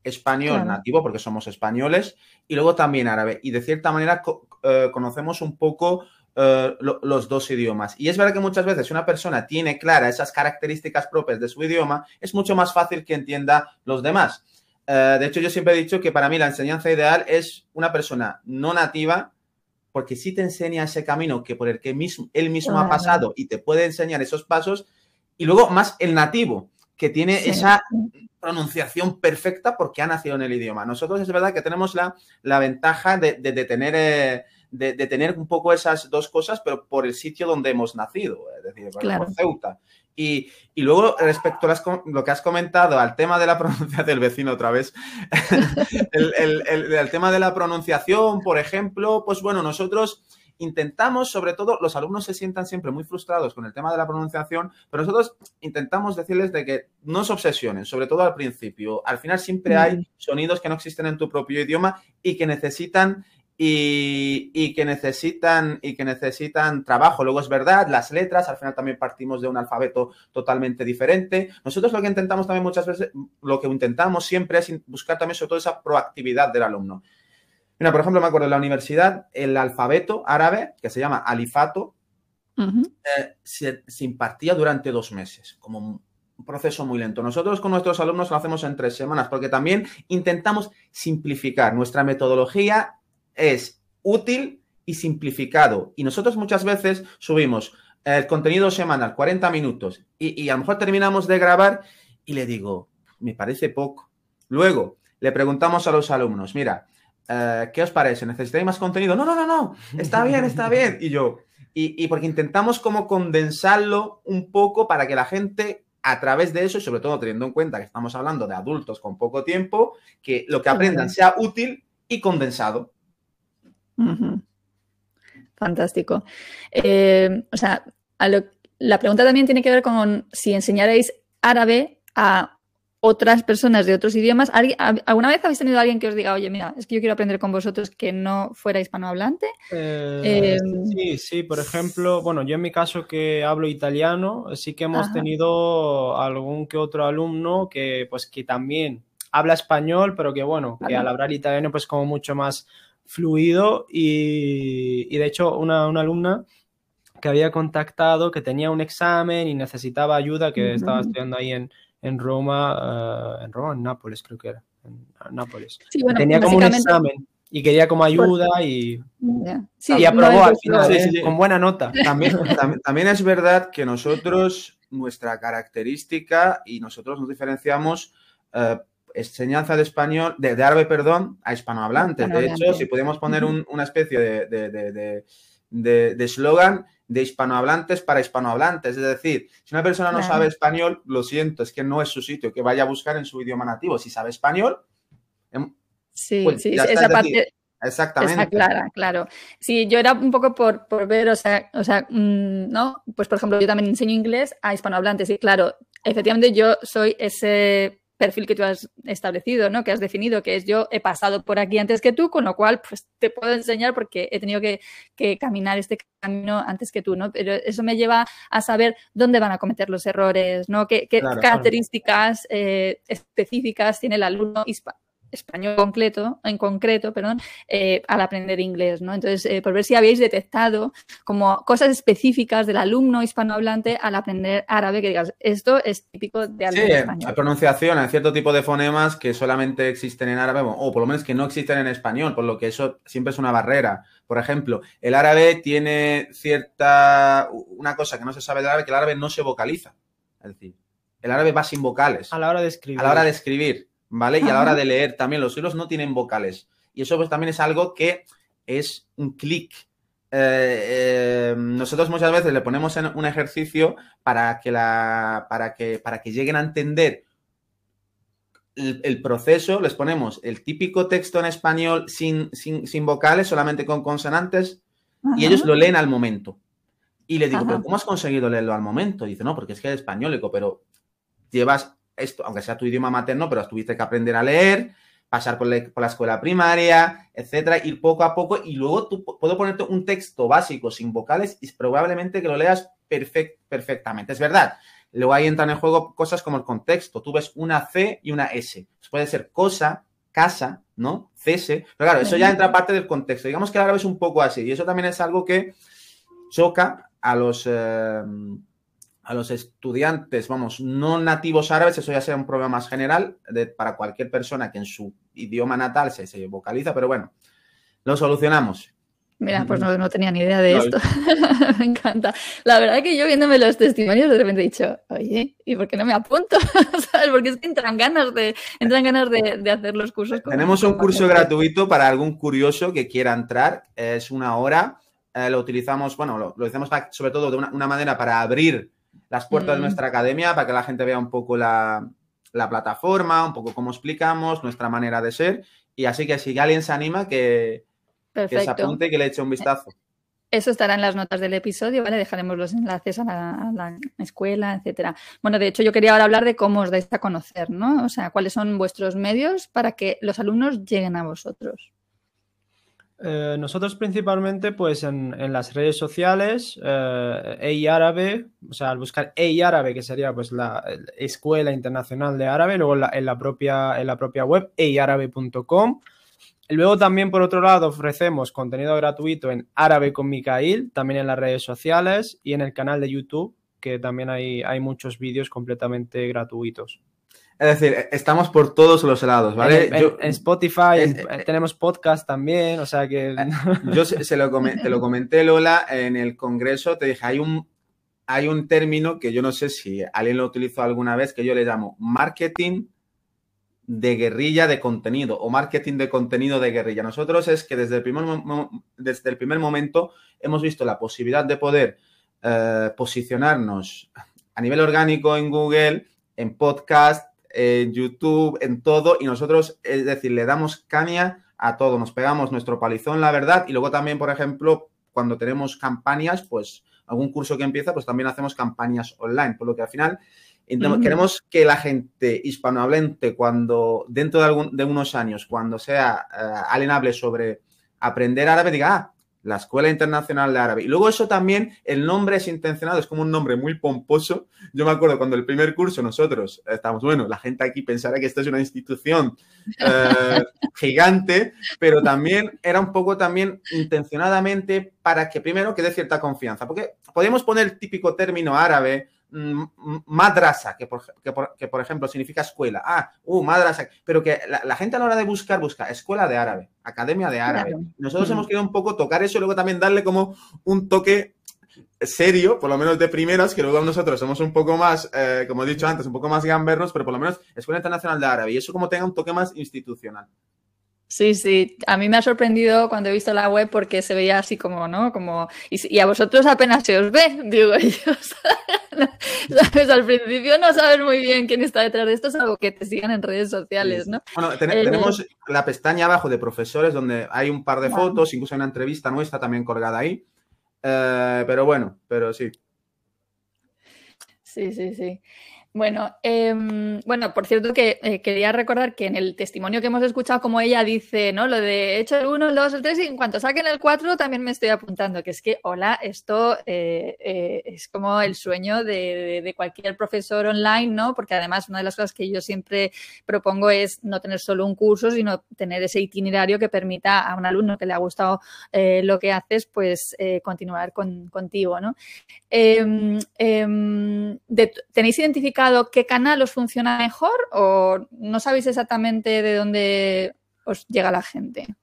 español Claro. nativo, porque somos españoles, y luego también árabe. Y de cierta manera co- eh, conocemos un poco eh, lo- los dos idiomas. Y es verdad que muchas veces si una persona tiene clara esas características propias de su idioma, es mucho más fácil que entienda los demás. Eh, de hecho, yo siempre he dicho que para mí la enseñanza ideal es una persona no nativa, porque sí te enseña ese camino que por el que mismo, él mismo ha pasado y te puede enseñar esos pasos, y luego más el nativo, que tiene Sí. esa pronunciación perfecta porque ha nacido en el idioma. Nosotros es verdad que tenemos la, la ventaja de, de- de tener, eh, de, de tener un poco esas dos cosas, pero por el sitio donde hemos nacido, es decir, Claro. por Ceuta. Y, y luego, respecto a lo que has comentado, al tema de la <laughs> pronunciación del vecino otra vez, <laughs> el, el- el- el tema de la pronunciación, por ejemplo, pues bueno, nosotros intentamos, sobre todo, los alumnos se sientan siempre muy frustrados con el tema de la pronunciación, pero nosotros intentamos decirles de que no se obsesionen, sobre todo al principio. Al final siempre hay sonidos que no existen en tu propio idioma y que necesitan y, y que necesitan y que necesitan trabajo. Luego es verdad, las letras, al final también partimos de un alfabeto totalmente diferente. Nosotros lo que intentamos también muchas veces, lo que intentamos siempre es buscar también sobre todo esa proactividad del alumno. Mira, por ejemplo, me acuerdo en la universidad, el alfabeto árabe, que se llama alifato, Ujú. eh, se, se impartía durante dos meses, como un un proceso muy lento. Nosotros con nuestros alumnos lo hacemos en tres semanas, porque también intentamos simplificar. Nuestra metodología es útil y simplificado. Y nosotros muchas veces subimos el contenido semanal, 40 minutos, y, y a lo mejor terminamos de grabar y le digo, me parece poco. Luego le preguntamos a los alumnos, mira, eh, ¿qué os parece? ¿Necesitáis más contenido? No, no, no, no, está bien, está bien. Y yo, y, y porque intentamos como condensarlo un poco para que la gente a través de eso, y sobre todo teniendo en cuenta que estamos hablando de adultos con poco tiempo, que lo que aprendan sea útil y condensado. Fantástico. Eh, o sea, a lo- la pregunta también tiene que ver con si enseñarais árabe a otras personas de otros idiomas. ¿Alguien- a- ¿Alguna vez habéis tenido a alguien que os diga, oye, mira, es que yo quiero aprender con vosotros que no fuera hispanohablante? Eh, Eh, sí, sí, por ejemplo, bueno, yo en mi caso que hablo italiano, sí que hemos Ajá. tenido algún que otro alumno que pues que también habla español, pero que bueno, que al hablar italiano pues como mucho más fluido y, y de hecho una, una alumna que había contactado que tenía un examen y necesitaba ayuda, que estaba estudiando ahí en, en Roma, eh, en Roma, en Nápoles creo que era, en Nápoles. Sí, bueno, tenía como un examen y quería como ayuda y. Sí, y no aprobó es al final, Sí, ¿eh? sí, sí. con buena nota. <laughs> También, también, también es verdad que nosotros, nuestra característica, y nosotros nos diferenciamos eh, enseñanza de español, de, de árabe, perdón, a hispanohablantes. De hecho, si podemos poner un- una especie de- de- de- de- hispanohablantes para hispanohablantes. Es decir, si una persona no Claro. sabe español, lo siento, es que no es su sitio, que vaya a buscar en su idioma nativo. Si sabe español, em, Sí, Pues sí, está, esa decir, parte exactamente. está clara, claro. Sí, yo era un poco por, por ver, o sea, o sea, mm, ¿no? Pues por ejemplo, yo también enseño inglés a hispanohablantes y claro, efectivamente yo soy ese perfil que tú has establecido, ¿no? Que has definido, que es yo he pasado por aquí antes que tú, con lo cual pues te puedo enseñar porque he tenido que, caminar este camino antes que tú, ¿no? Pero eso me lleva a saber dónde van a cometer los errores, ¿no? ¿Qué, características eh, específicas tiene el alumno hispano? Español concreto, en concreto, perdón, eh, al aprender inglés, ¿no? Entonces, eh, por ver si habéis detectado como cosas específicas del alumno hispanohablante al aprender árabe, que digas, esto es típico de alumno sí, español. hay pronunciación, hay cierto tipo de fonemas que solamente existen en árabe, o por lo menos que no existen en español, por lo que eso siempre es una barrera. Por ejemplo, el árabe tiene cierta, una cosa que no se sabe del árabe, que el árabe no se vocaliza. Es decir, el árabe va sin vocales. A la hora de escribir. A la hora de escribir. ¿Vale? Y a la hora de leer también los libros no tienen vocales. Y eso pues también es algo que es un clic. Eh, eh, nosotros muchas veces le ponemos en un ejercicio para que, la, para que, para que lleguen a entender el, proceso, les ponemos el típico texto en español sin, sin, vocales, solamente con consonantes, y ellos lo leen al momento. Y le digo, ¿pero cómo has conseguido leerlo al momento? Y dice, no, porque es que es español, pero llevas esto, aunque sea tu idioma materno, pero tuviste que aprender a leer, pasar por la, escuela primaria, etcétera, ir poco a poco y luego tú puedo ponerte un texto básico sin vocales y probablemente que lo leas perfectamente. Es verdad. Luego ahí entran en juego cosas como el contexto. Tú ves una C y una S. puede ser cosa, casa, ¿no? Cese. Pero claro, eso ya entra parte del contexto. Digamos que ahora es un poco así. Y eso también es algo que choca a los, eh, a los estudiantes, vamos, no nativos árabes, eso ya sea un problema más general de, para cualquier persona que en su idioma natal se, se vocaliza, pero bueno, lo solucionamos. Mira, pues no, tenía ni idea de esto. <laughs> me encanta. La verdad que yo viéndome los testimonios de repente he dicho, oye, ¿y por qué no me apunto? <laughs> ¿Sabes? Porque es que entran ganas de, entran ganas de, hacer los cursos. Tenemos un curso gratuito para algún curioso que quiera entrar. Es una hora. Eh, lo utilizamos, bueno, lo, lo utilizamos sobre todo de una, una manera para abrir las puertas de mm. nuestra academia para que la gente vea un poco la, plataforma, un poco cómo explicamos, nuestra manera de ser. Y así que si alguien se anima, que, se apunte y que le eche un vistazo. Eso estará en las notas del episodio, ¿vale? Dejaremos los enlaces a la, escuela, etcétera. Bueno, de hecho, yo quería ahora hablar de cómo os dais a conocer, ¿no? O sea, cuáles son vuestros medios para que los alumnos lleguen a vosotros. Eh, nosotros principalmente, pues en, las redes sociales, eh, EI Árabe, o sea, al buscar EI Árabe, que sería pues la Escuela Internacional de Árabe, luego en la, propia, en la propia web, eiarabe.com. Luego también, por otro lado, ofrecemos contenido gratuito en Árabe con Mikail, también en las redes sociales y en el canal de YouTube, que también hay, hay muchos vídeos completamente gratuitos. Es decir, estamos por todos los lados, ¿vale? En, Spotify eh, tenemos podcast también, o sea que... Eh, yo se, lo te lo comenté, Lola, en el congreso, te dije, hay un, hay un término que yo no sé si alguien lo utilizó alguna vez, que yo le llamo marketing de guerrilla de contenido o marketing de contenido de guerrilla. Nosotros es que desde el primer, desde el primer momento hemos visto la posibilidad de poder eh, posicionarnos a nivel orgánico en Google, en podcast, en YouTube, en todo, y nosotros, es decir, le damos caña a todo, nos pegamos nuestro palizón, la verdad, y luego también, por ejemplo, cuando tenemos campañas, pues algún curso que empieza, pues también hacemos campañas online, por lo que al final queremos que la gente hispanohablante, cuando dentro de, algún, de unos años, cuando sea uh, alguien hable sobre aprender árabe, diga, ah, la Escuela Internacional de Árabe. Y luego eso también, el nombre es intencionado, es como un nombre muy pomposo. Yo me acuerdo cuando el primer curso nosotros estábamos, bueno, la gente aquí pensará que esto es una institución eh, gigante, pero también era un poco también intencionadamente para que primero quede cierta confianza, porque podemos poner el típico término árabe, madrasa, que por, que, por, ejemplo significa escuela. Ah, uh, madrasa. Pero que la, gente a la hora de buscar, busca escuela de árabe, academia de árabe. Nosotros hemos querido un poco tocar eso y luego también darle como un toque serio, por lo menos de primeras, que luego nosotros somos un poco más, eh, como he dicho antes, un poco más gamberros, pero por lo menos Escuela Internacional de Árabe. Y eso como tenga un toque más institucional. Sí, sí, a mí me ha sorprendido cuando he visto la web porque se veía así como, ¿no? Como, y, a vosotros apenas se os ve, <laughs> digo ellos. <laughs> ¿Sabes? Al principio no sabes muy bien quién está detrás de esto, salvo que te sigan en redes sociales, ¿no? Bueno, eh, tenemos la pestaña abajo de profesores donde hay un par de fotos, incluso una entrevista nuestra también colgada ahí. Eh, pero bueno, pero sí. Sí, sí, sí. Bueno, em, bueno, por cierto que eh, quería recordar que en el testimonio que hemos escuchado, como ella dice, ¿no? Lo de hecho el 1, el 2, el 3 y en cuanto saquen el 4 también me estoy apuntando, que es que, hola, esto eh, eh, es como el sueño de, cualquier profesor online, ¿no? Porque además una de las cosas que yo siempre propongo es no tener solo un curso, sino tener ese itinerario que permita a un alumno que le ha gustado lo que haces, pues continuar con, contigo, ¿no? Em, em, de, ¿Tenéis identificado qué canal os funciona mejor o no sabéis exactamente de dónde os llega la gente?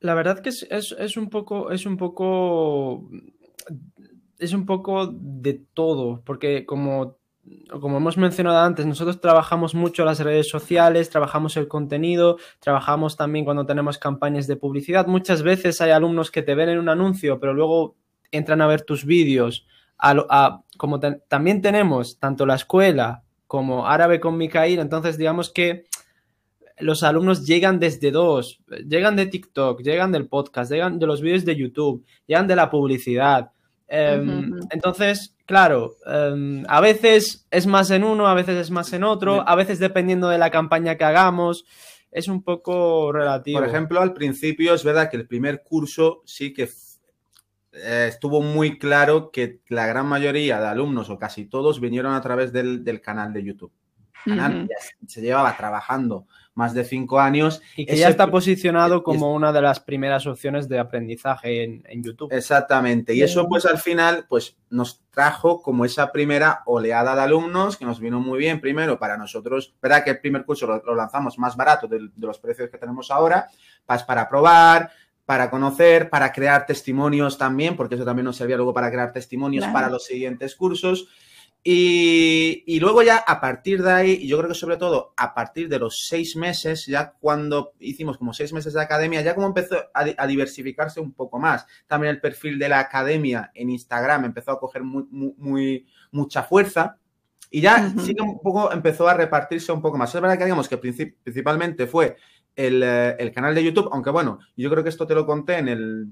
La verdad que es, un poco, es un poco, es un poco de todo, porque como, como hemos mencionado antes, nosotros trabajamos mucho las redes sociales, trabajamos el contenido, trabajamos también cuando tenemos campañas de publicidad. Muchas veces hay alumnos que te ven en un anuncio, pero luego entran a ver tus vídeos como también tenemos tanto la escuela como árabe con Mikael, entonces digamos que los alumnos llegan desde dos, llegan de TikTok, llegan del podcast, llegan de los vídeos de YouTube, llegan de la publicidad. Em, entonces, claro, em, a veces es más en uno, a veces es más en otro, a veces dependiendo de la campaña que hagamos, es un poco relativo. Por ejemplo, al principio es verdad que el primer curso sí que eh, estuvo muy claro que la gran mayoría de alumnos o casi todos vinieron a través del, canal de YouTube. Canal se llevaba trabajando más de cinco años. Y que ya está posicionado como una de las primeras opciones de aprendizaje en, YouTube. Exactamente. Y eso pues al final pues nos trajo como esa primera oleada de alumnos que nos vino muy bien primero para nosotros. Verdad que el primer curso lo, lanzamos más barato de, los precios que tenemos ahora, pues para probar, para conocer, para crear testimonios también, porque eso también nos servía luego para crear testimonios para los siguientes cursos. Y, luego ya a partir de ahí, yo creo que sobre todo a partir de los seis meses, ya cuando hicimos como seis meses de academia, ya como empezó a, diversificarse un poco más. También el perfil de la academia en Instagram empezó a coger muy, muy, mucha fuerza. Y ya sí que un poco empezó a repartirse un poco más. Es verdad que digamos que principalmente fue eh, el, canal de YouTube, aunque bueno, yo creo que esto te lo conté en el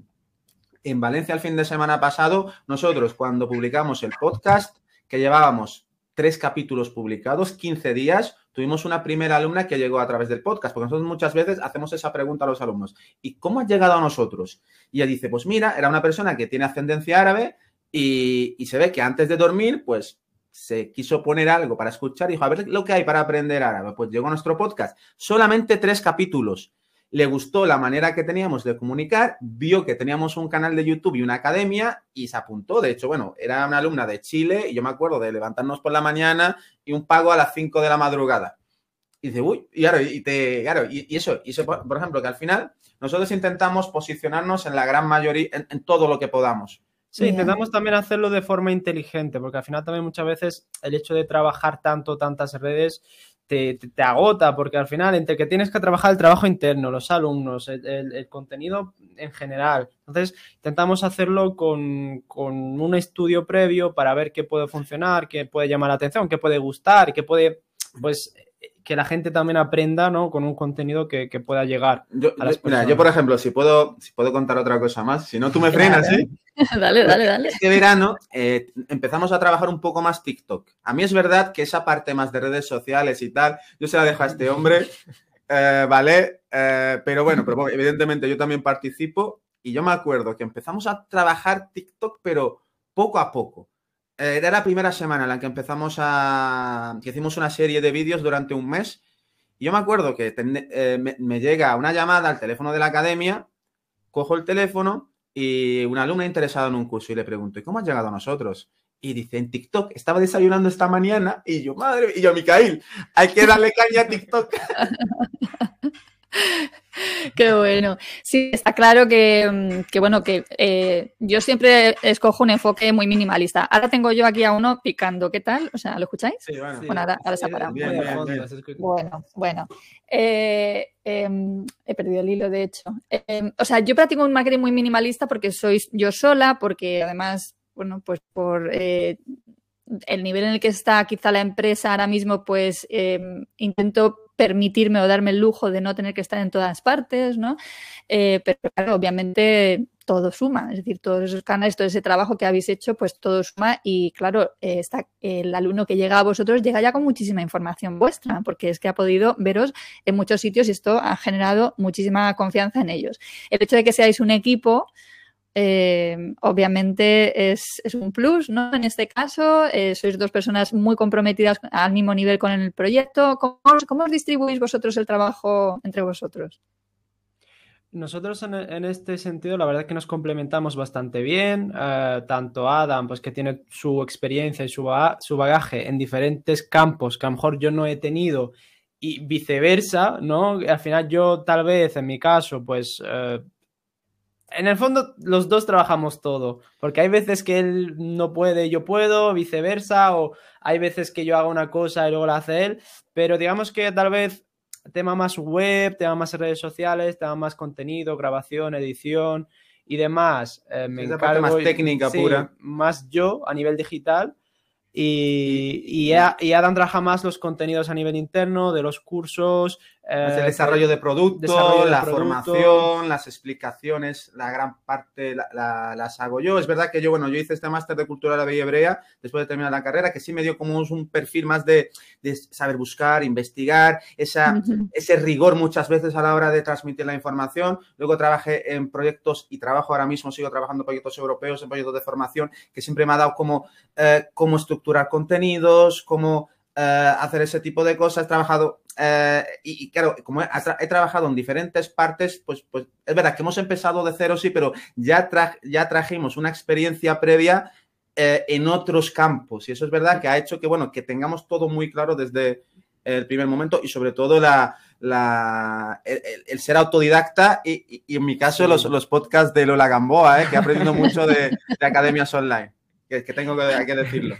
en Valencia el fin de semana pasado, nosotros cuando publicamos el podcast, que llevábamos tres capítulos publicados, 15 días, tuvimos una primera alumna que llegó a través del podcast, porque nosotros muchas veces hacemos esa pregunta a los alumnos, ¿y cómo has llegado a nosotros? Y ella dice, pues mira, era una persona que tiene ascendencia árabe y, y se ve que antes de dormir, pues se quiso poner algo para escuchar y dijo, a ver lo que hay para aprender árabe. Pues llegó nuestro podcast, solamente tres capítulos. Le gustó la manera que teníamos de comunicar, vio que teníamos un canal de YouTube y una academia y se apuntó. De hecho, bueno, era una alumna de Chile y yo me acuerdo de levantarnos por la mañana y un pago a las 5 de la madrugada. Y dice, uy, y claro, y, te, claro, y, eso, y eso, por ejemplo, que al final nosotros intentamos posicionarnos en la gran mayoría, en todo lo que podamos. Sí, intentamos también hacerlo de forma inteligente, porque al final también muchas veces el hecho de trabajar tanto, tantas redes, te, agota, porque al final entre que tienes que trabajar el trabajo interno, los alumnos, el, contenido en general. Entonces, intentamos hacerlo con, con, un estudio previo para ver qué puede funcionar, qué puede llamar la atención, qué puede gustar, qué puede, pues, que la gente también aprenda, ¿no? Con un contenido que, pueda llegar yo, a las mira, yo, por ejemplo, si puedo, si puedo contar otra cosa más, si no tú me frenas, ¿eh? dale, <laughs> dale, dale. Este verano eh, empezamos a trabajar un poco más TikTok. A mí es verdad que esa parte más de redes sociales y tal, yo se la dejo a este hombre, eh, ¿vale? Eh, pero bueno, pero evidentemente yo también participo y yo me acuerdo que empezamos a trabajar TikTok, pero poco a poco. Eh, era la primera semana en la que empezamos a. que hicimos una serie de vídeos durante un mes. Y yo me acuerdo que eh, me, llega una llamada al teléfono de la academia, cojo el teléfono y una alumna interesada en un curso y le pregunto, ¿y cómo has llegado a nosotros? Y dice, en TikTok, estaba desayunando esta mañana y yo, madre, y yo, Micael, hay que darle caña a TikTok. <laughs> Qué bueno. Sí, está claro que, mm, bueno, que eh, yo siempre escojo un enfoque muy minimalista. Ahora tengo yo aquí a uno picando. ¿Qué tal? O sea, ¿lo escucháis? Sí, bueno. bueno ahora, se ha parado. bueno, bueno. Eh, em, he perdido el hilo, de hecho. Em, o sea, yo practico un marketing muy minimalista porque soy yo sola, porque además, bueno, pues por eh, el nivel en el que está quizá la empresa ahora mismo, pues em, intento permitirme o darme el lujo de no tener que estar en todas partes, ¿no? Eh, pero claro, obviamente todo suma, es decir, todos esos canales, todo ese trabajo que habéis hecho, pues todo suma y claro, eh, está, el alumno que llega a vosotros llega ya con muchísima información vuestra, porque es que ha podido veros en muchos sitios y esto ha generado muchísima confianza en ellos. El hecho de que seáis un equipo, eh, obviamente es, un plus, ¿no? En este caso, eh, sois dos personas muy comprometidas al mismo nivel con el proyecto. ¿Cómo, cómo os distribuís vosotros el trabajo entre vosotros? Nosotros en, este sentido, la verdad es que nos complementamos bastante bien. Eh, tanto Adam, pues que tiene su experiencia y su, su, bagaje en diferentes campos que a lo mejor yo no he tenido y viceversa, ¿no? Al final yo tal vez, en mi caso, pues... en el fondo los dos trabajamos todo, porque hay veces que él no puede, yo puedo, viceversa, o hay veces que yo hago una cosa y luego la hace él, pero digamos que tal vez tema más web, tema más redes sociales, tema más contenido, grabación, edición y demás. Eh, me encargo más técnica pura. Más yo a nivel digital y, y, Adam trabaja más los contenidos a nivel interno de los cursos. El eh, desarrollo de productos, la formación, las explicaciones, la gran parte las hago yo. Es verdad que yo, bueno, yo hice este máster de cultura árabe y hebrea después de terminar la carrera, que sí me dio como un perfil más de, saber buscar, investigar, esa, ese rigor muchas veces a la hora de transmitir la información. Luego trabajé en proyectos y trabajo ahora mismo, sigo trabajando en proyectos europeos, en proyectos de formación, que siempre me ha dado como, eh, como estructura contenidos, cómo eh, hacer ese tipo de cosas. He trabajado, eh, y, claro, como he, trabajado en diferentes partes, pues, pues es verdad que hemos empezado de cero, sí, pero ya, ya trajimos una experiencia previa eh, en otros campos. Y eso es verdad que ha hecho que, bueno, que tengamos todo muy claro desde el primer momento y sobre todo la, el, ser autodidacta y, en mi caso los, los, podcasts de Lola Gamboa, que he aprendido <laughs> mucho de, de academias online que, tengo que, decirlo.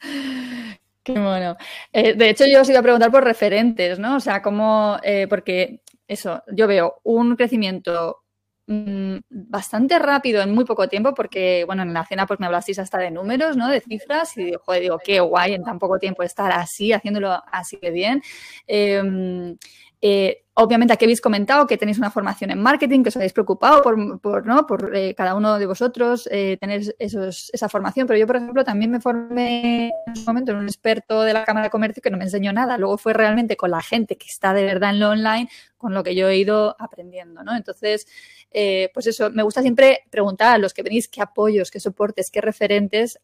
<laughs> <laughs> Qué bueno. Eh, de hecho, yo os iba a preguntar por referentes, ¿no? O sea, cómo, eh, porque eso, yo veo un crecimiento mm, bastante rápido en muy poco tiempo, porque, bueno, en la cena pues me hablasteis hasta de números, ¿no? De cifras, y joder, digo, qué guay en tan poco tiempo estar así, haciéndolo así de bien. Em, eh, Obviamente aquí habéis comentado que tenéis una formación en marketing, que os habéis preocupado por, ¿no? por eh, cada uno de vosotros eh, tener esa formación, pero yo, por ejemplo, también me formé en un momento en un experto de la Cámara de Comercio que no me enseñó nada. Luego fue realmente con la gente que está de verdad en lo online con lo que yo he ido aprendiendo, ¿no? Entonces, eh, pues eso, me gusta siempre preguntar a los que venís qué apoyos, qué soportes, qué referentes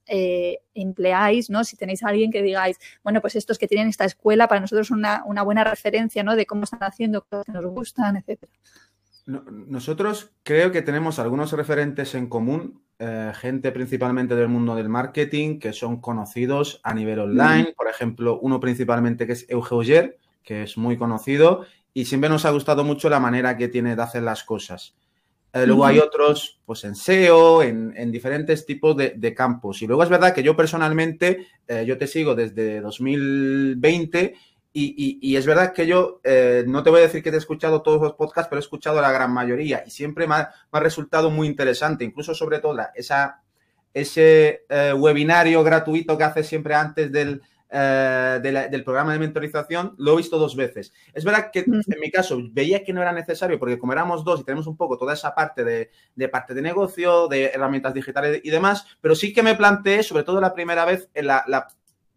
empleáis, ¿no? Si tenéis a alguien que digáis, bueno, pues estos que tienen esta escuela, para nosotros es una, una buena referencia, ¿no? De cómo están haciendo cosas que nos gustan, etcétera. Nosotros creo que tenemos algunos referentes en común, eh, gente principalmente del mundo del marketing, que son conocidos a nivel online. Por ejemplo, uno principalmente que es Euge que es muy conocido y siempre nos ha gustado mucho la manera que tiene de hacer las cosas. Eh, luego hay otros, pues en SEO, en, diferentes tipos de, campos. Y luego es verdad que yo personalmente, eh, yo te sigo desde 2020 y, y, es verdad que yo eh, no te voy a decir que te he escuchado todos los podcasts, pero he escuchado la gran mayoría y siempre me ha, resultado muy interesante, incluso sobre todo esa, ese webinario gratuito que haces siempre antes del, eh, del programa de mentorización, lo he visto dos veces. Es verdad que en mi caso veía que no era necesario porque como éramos dos y tenemos un poco toda esa parte de, de parte de negocio, de herramientas digitales y demás, pero sí que me planteé, sobre todo la primera vez, en la, la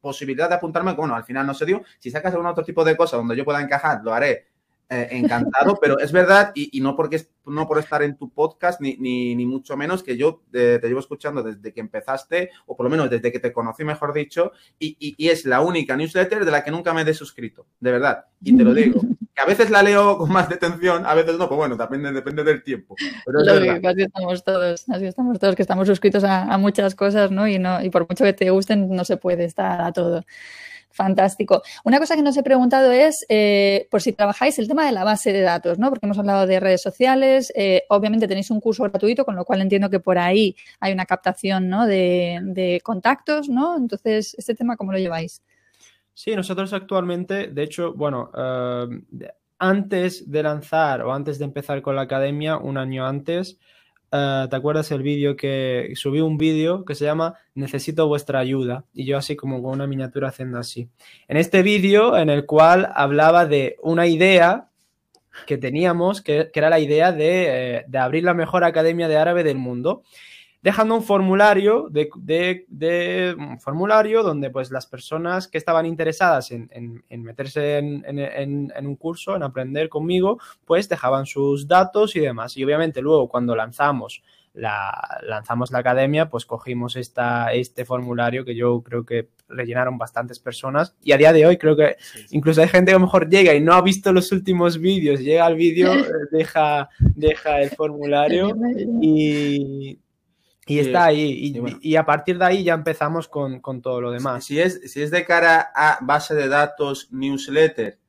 posibilidad de apuntarme, bueno, al final no se dio. Si sacas algún otro tipo de cosa donde yo pueda encajar, lo haré eh, encantado, <laughs> pero es verdad, y, no porque no por estar en tu podcast, ni, ni, mucho menos, que yo eh, te llevo escuchando desde que empezaste, o por lo menos desde que te conocí, mejor dicho, y, y, es la única newsletter de la que nunca me he desuscrito, de verdad, y te lo digo. Que a veces la leo con más detención, a veces no, pues bueno, depende, depende del tiempo. Pero así estamos todos, así estamos todos, que estamos suscritos a, a muchas cosas, ¿no? Y, no, y por mucho que te gusten, no se puede estar a todo. Fantástico. Una cosa que nos he preguntado es eh, por si trabajáis el tema de la base de datos, ¿no? Porque hemos hablado de redes sociales. Eh, obviamente tenéis un curso gratuito, con lo cual entiendo que por ahí hay una captación ¿no? de, contactos, ¿no? Entonces, ¿este tema cómo lo lleváis? Sí, nosotros actualmente, de hecho, bueno, eh, antes de lanzar o antes de empezar con la academia, un año antes, eh, ¿te acuerdas el vídeo que subí un vídeo que se llama Necesito vuestra ayuda? Y yo así como con una miniatura haciendo así. En este vídeo en el cual hablaba de una idea que teníamos, que, era la idea de, de abrir la mejor academia de árabe del mundo dejando un formulario de, un formulario donde pues las personas que estaban interesadas en, meterse en, un curso, en aprender conmigo, pues dejaban sus datos y demás. Y obviamente luego cuando lanzamos la, lanzamos la academia, pues cogimos esta, este formulario que yo creo que rellenaron bastantes personas. Y a día de hoy creo que incluso hay gente que a lo mejor llega y no ha visto los últimos vídeos, llega al vídeo, <laughs> deja, deja el formulario y, y está ahí. Y, a partir de ahí ya empezamos con, todo lo demás. Si es, si es de cara a base de datos, newsletter,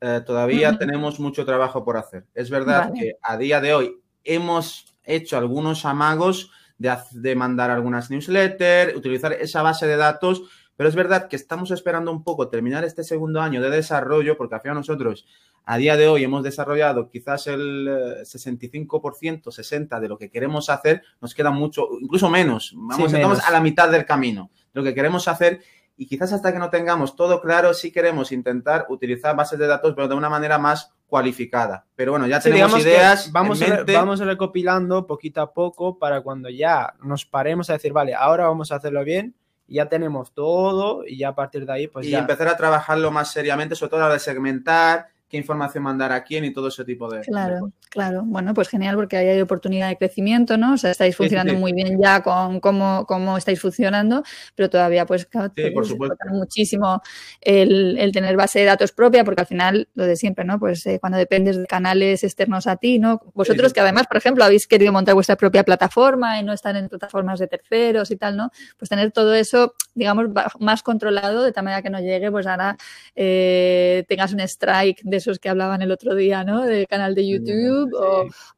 eh, todavía tenemos mucho trabajo por hacer. Es verdad que a día de hoy hemos hecho algunos amagos de, de mandar algunas newsletters, utilizar esa base de datos, pero es verdad que estamos esperando un poco terminar este segundo año de desarrollo, porque al final nosotros a día de hoy hemos desarrollado quizás el 65%, eh, 60% de lo que queremos hacer, nos queda mucho, incluso menos. Vamos, estamos a la mitad del camino de lo que queremos hacer y quizás hasta que no tengamos todo claro, sí queremos intentar utilizar bases de datos, pero de una manera más cualificada. Pero bueno, ya tenemos ideas. Vamos, vamos recopilando poquito a poco para cuando ya nos paremos a decir, vale, ahora vamos a hacerlo bien, ya tenemos todo y ya a partir de ahí, pues y empezar a trabajarlo más seriamente, sobre todo a de segmentar, qué información mandar a quién y todo ese tipo de. Claro, claro. Bueno, pues genial porque ahí hay oportunidad de crecimiento, ¿no? O sea, estáis funcionando muy bien ya con cómo, cómo estáis funcionando, pero todavía, pues, claro, por supuesto. muchísimo el, tener base de datos propia, porque al final, lo de siempre, ¿no? Pues eh, cuando dependes de canales externos a ti, ¿no? Vosotros que además, por ejemplo, habéis querido montar vuestra propia plataforma y no estar en plataformas de terceros y tal, ¿no? Pues tener todo eso, digamos, más controlado de tal manera que no llegue, pues ahora eh, tengas un strike de esos que hablaban el otro día, ¿no? Del canal de YouTube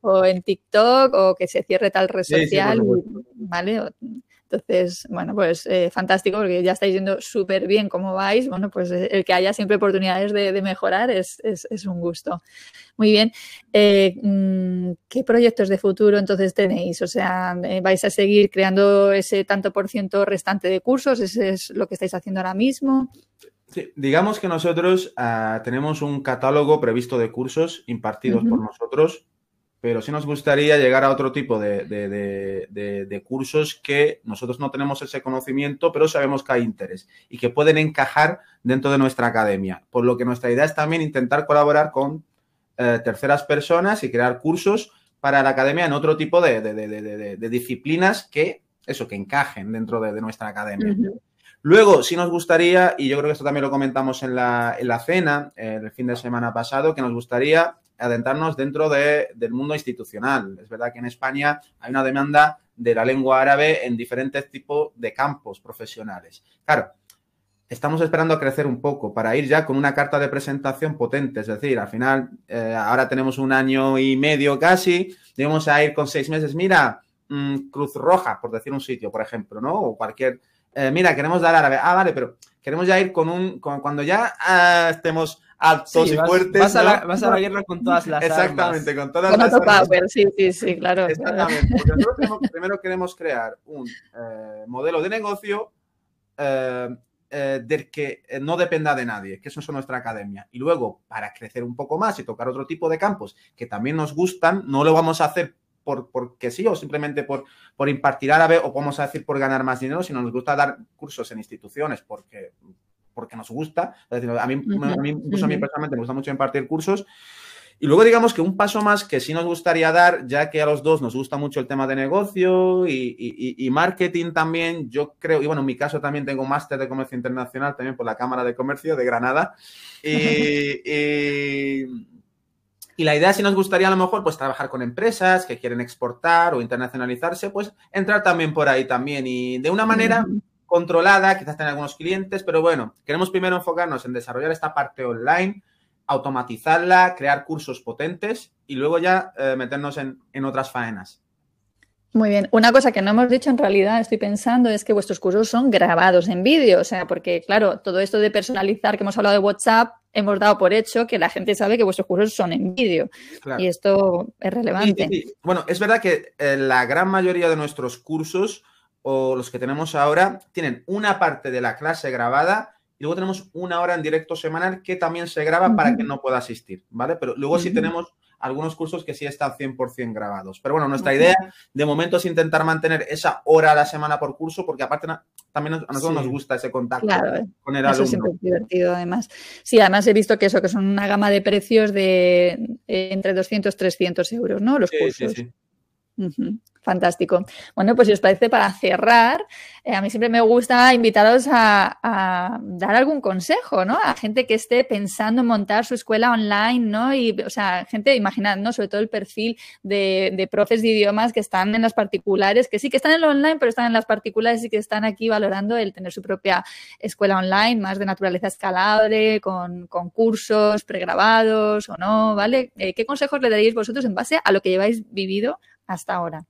o, en TikTok o que se cierre tal red social, ¿vale? Entonces, bueno, pues eh, fantástico porque ya estáis yendo súper bien como vais. Bueno, pues eh, el que haya siempre oportunidades de, mejorar es, un gusto. Muy bien. Eh, mm, ¿Qué proyectos de futuro entonces tenéis? O sea, ¿vais a seguir creando ese tanto por ciento restante de cursos? ¿Ese es lo que estáis haciendo ahora mismo? Digamos que nosotros ah, tenemos un catálogo previsto de cursos impartidos por nosotros, pero sí nos gustaría llegar a otro tipo de, cursos que nosotros no tenemos ese conocimiento, pero sabemos que hay interés y que pueden encajar dentro de nuestra academia. Por lo que nuestra idea es también intentar colaborar con eh, terceras personas y crear cursos para la academia en otro tipo de, disciplinas que, eso, que encajen dentro de, nuestra academia. Luego, sí nos gustaría, y yo creo que esto también lo comentamos en la, en la cena el fin de semana pasado, que nos gustaría adentrarnos dentro del mundo institucional. Es verdad que en España hay una demanda de la lengua árabe en diferentes tipos de campos profesionales. Claro, estamos esperando a crecer un poco para ir ya con una carta de presentación potente. Es decir, al final, eh, ahora tenemos un año y medio casi, debemos ir con seis meses. Mira, mm, Cruz Roja, por decir un sitio, por ejemplo, ¿no? O cualquier eh, mira, queremos dar árabe. Ah, vale, pero queremos ya ir con un, cuando ya ah, estemos altos y fuertes. Vas, a la, guerra con todas las Exactamente, con todas las armas. sí, sí, sí, claro. Exactamente, porque nosotros primero queremos crear un eh, modelo de negocio eh, del que no dependa de nadie, que eso es nuestra academia. Y luego, para crecer un poco más y tocar otro tipo de campos que también nos gustan, no lo vamos a hacer por, porque sí o simplemente por, por impartir árabe o vamos a decir por ganar más dinero, sino nos gusta dar cursos en instituciones porque, porque nos gusta. a mí, a mí, incluso a mí personalmente me gusta mucho impartir cursos. Y luego digamos que un paso más que sí nos gustaría dar, ya que a los dos nos gusta mucho el tema de negocio y, marketing también, yo creo, y bueno, en mi caso también tengo un máster de comercio internacional también por la Cámara de Comercio de Granada. y <laughs> y la idea, si nos gustaría a lo mejor, pues trabajar con empresas que quieren exportar o internacionalizarse, pues entrar también por ahí también y de una manera controlada, quizás tener algunos clientes, pero bueno, queremos primero enfocarnos en desarrollar esta parte online, automatizarla, crear cursos potentes y luego ya eh, meternos en, en otras faenas. Muy bien. Una cosa que no hemos dicho en realidad, estoy pensando, es que vuestros cursos son grabados en vídeo. O sea, porque, claro, todo esto de personalizar que hemos hablado de WhatsApp, hemos dado por hecho que la gente sabe que vuestros cursos son en vídeo. Y esto es relevante. Bueno, es verdad que eh, la gran mayoría de nuestros cursos o los que tenemos ahora tienen una parte de la clase grabada y luego tenemos una hora en directo semanal que también se graba para que no pueda asistir, ¿vale? Pero luego sí tenemos algunos cursos que sí están 100% grabados. Pero bueno, nuestra idea de momento es intentar mantener esa hora a la semana por curso, porque aparte también a nosotros nos gusta ese contacto con el eso siempre es divertido, además. Sí, además he visto que eso, que son una gama de precios de eh, entre 200 y 300 euros, ¿no? Los cursos. Sí, sí. Fantástico. Bueno, pues si os parece, para cerrar, eh, a mí siempre me gusta invitaros a, dar algún consejo, ¿no? A gente que esté pensando en montar su escuela online, ¿no? Y, o sea, gente, imaginad, ¿no? Sobre todo el perfil de, profes de idiomas que están en las particulares, que sí que están en lo online, pero están en las particulares y que están aquí valorando el tener su propia escuela online, más de naturaleza escalable, con, con cursos pregrabados o no, ¿vale? Eh, ¿Qué consejos le daríais vosotros en base a lo que lleváis vivido hasta ahora?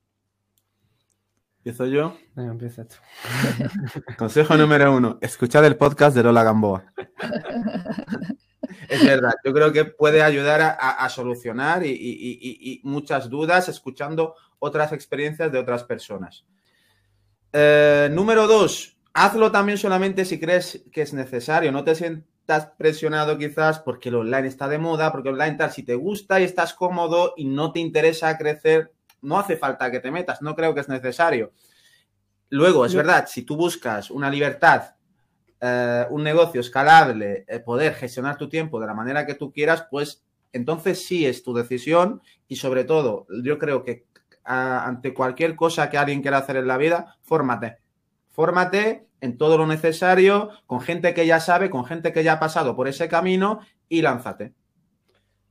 ¿Empiezo yo? Empieza tú. <laughs> Consejo número uno, escuchad el podcast de Lola Gamboa. es verdad, yo creo que puede ayudar a, solucionar y, muchas dudas escuchando otras experiencias de otras personas. Eh, número dos, hazlo también solamente si crees que es necesario. No te sientas presionado quizás porque el online está de moda, porque online tal, si te gusta y estás cómodo y no te interesa crecer, no hace falta que te metas, no creo que es necesario. Luego, es verdad, si tú buscas una libertad, eh, un negocio escalable, eh, poder gestionar tu tiempo de la manera que tú quieras, pues entonces sí es tu decisión y sobre todo, yo creo que ante cualquier cosa que alguien quiera hacer en la vida, fórmate. Fórmate en todo lo necesario, con gente que ya sabe, con gente que ya ha pasado por ese camino y lánzate.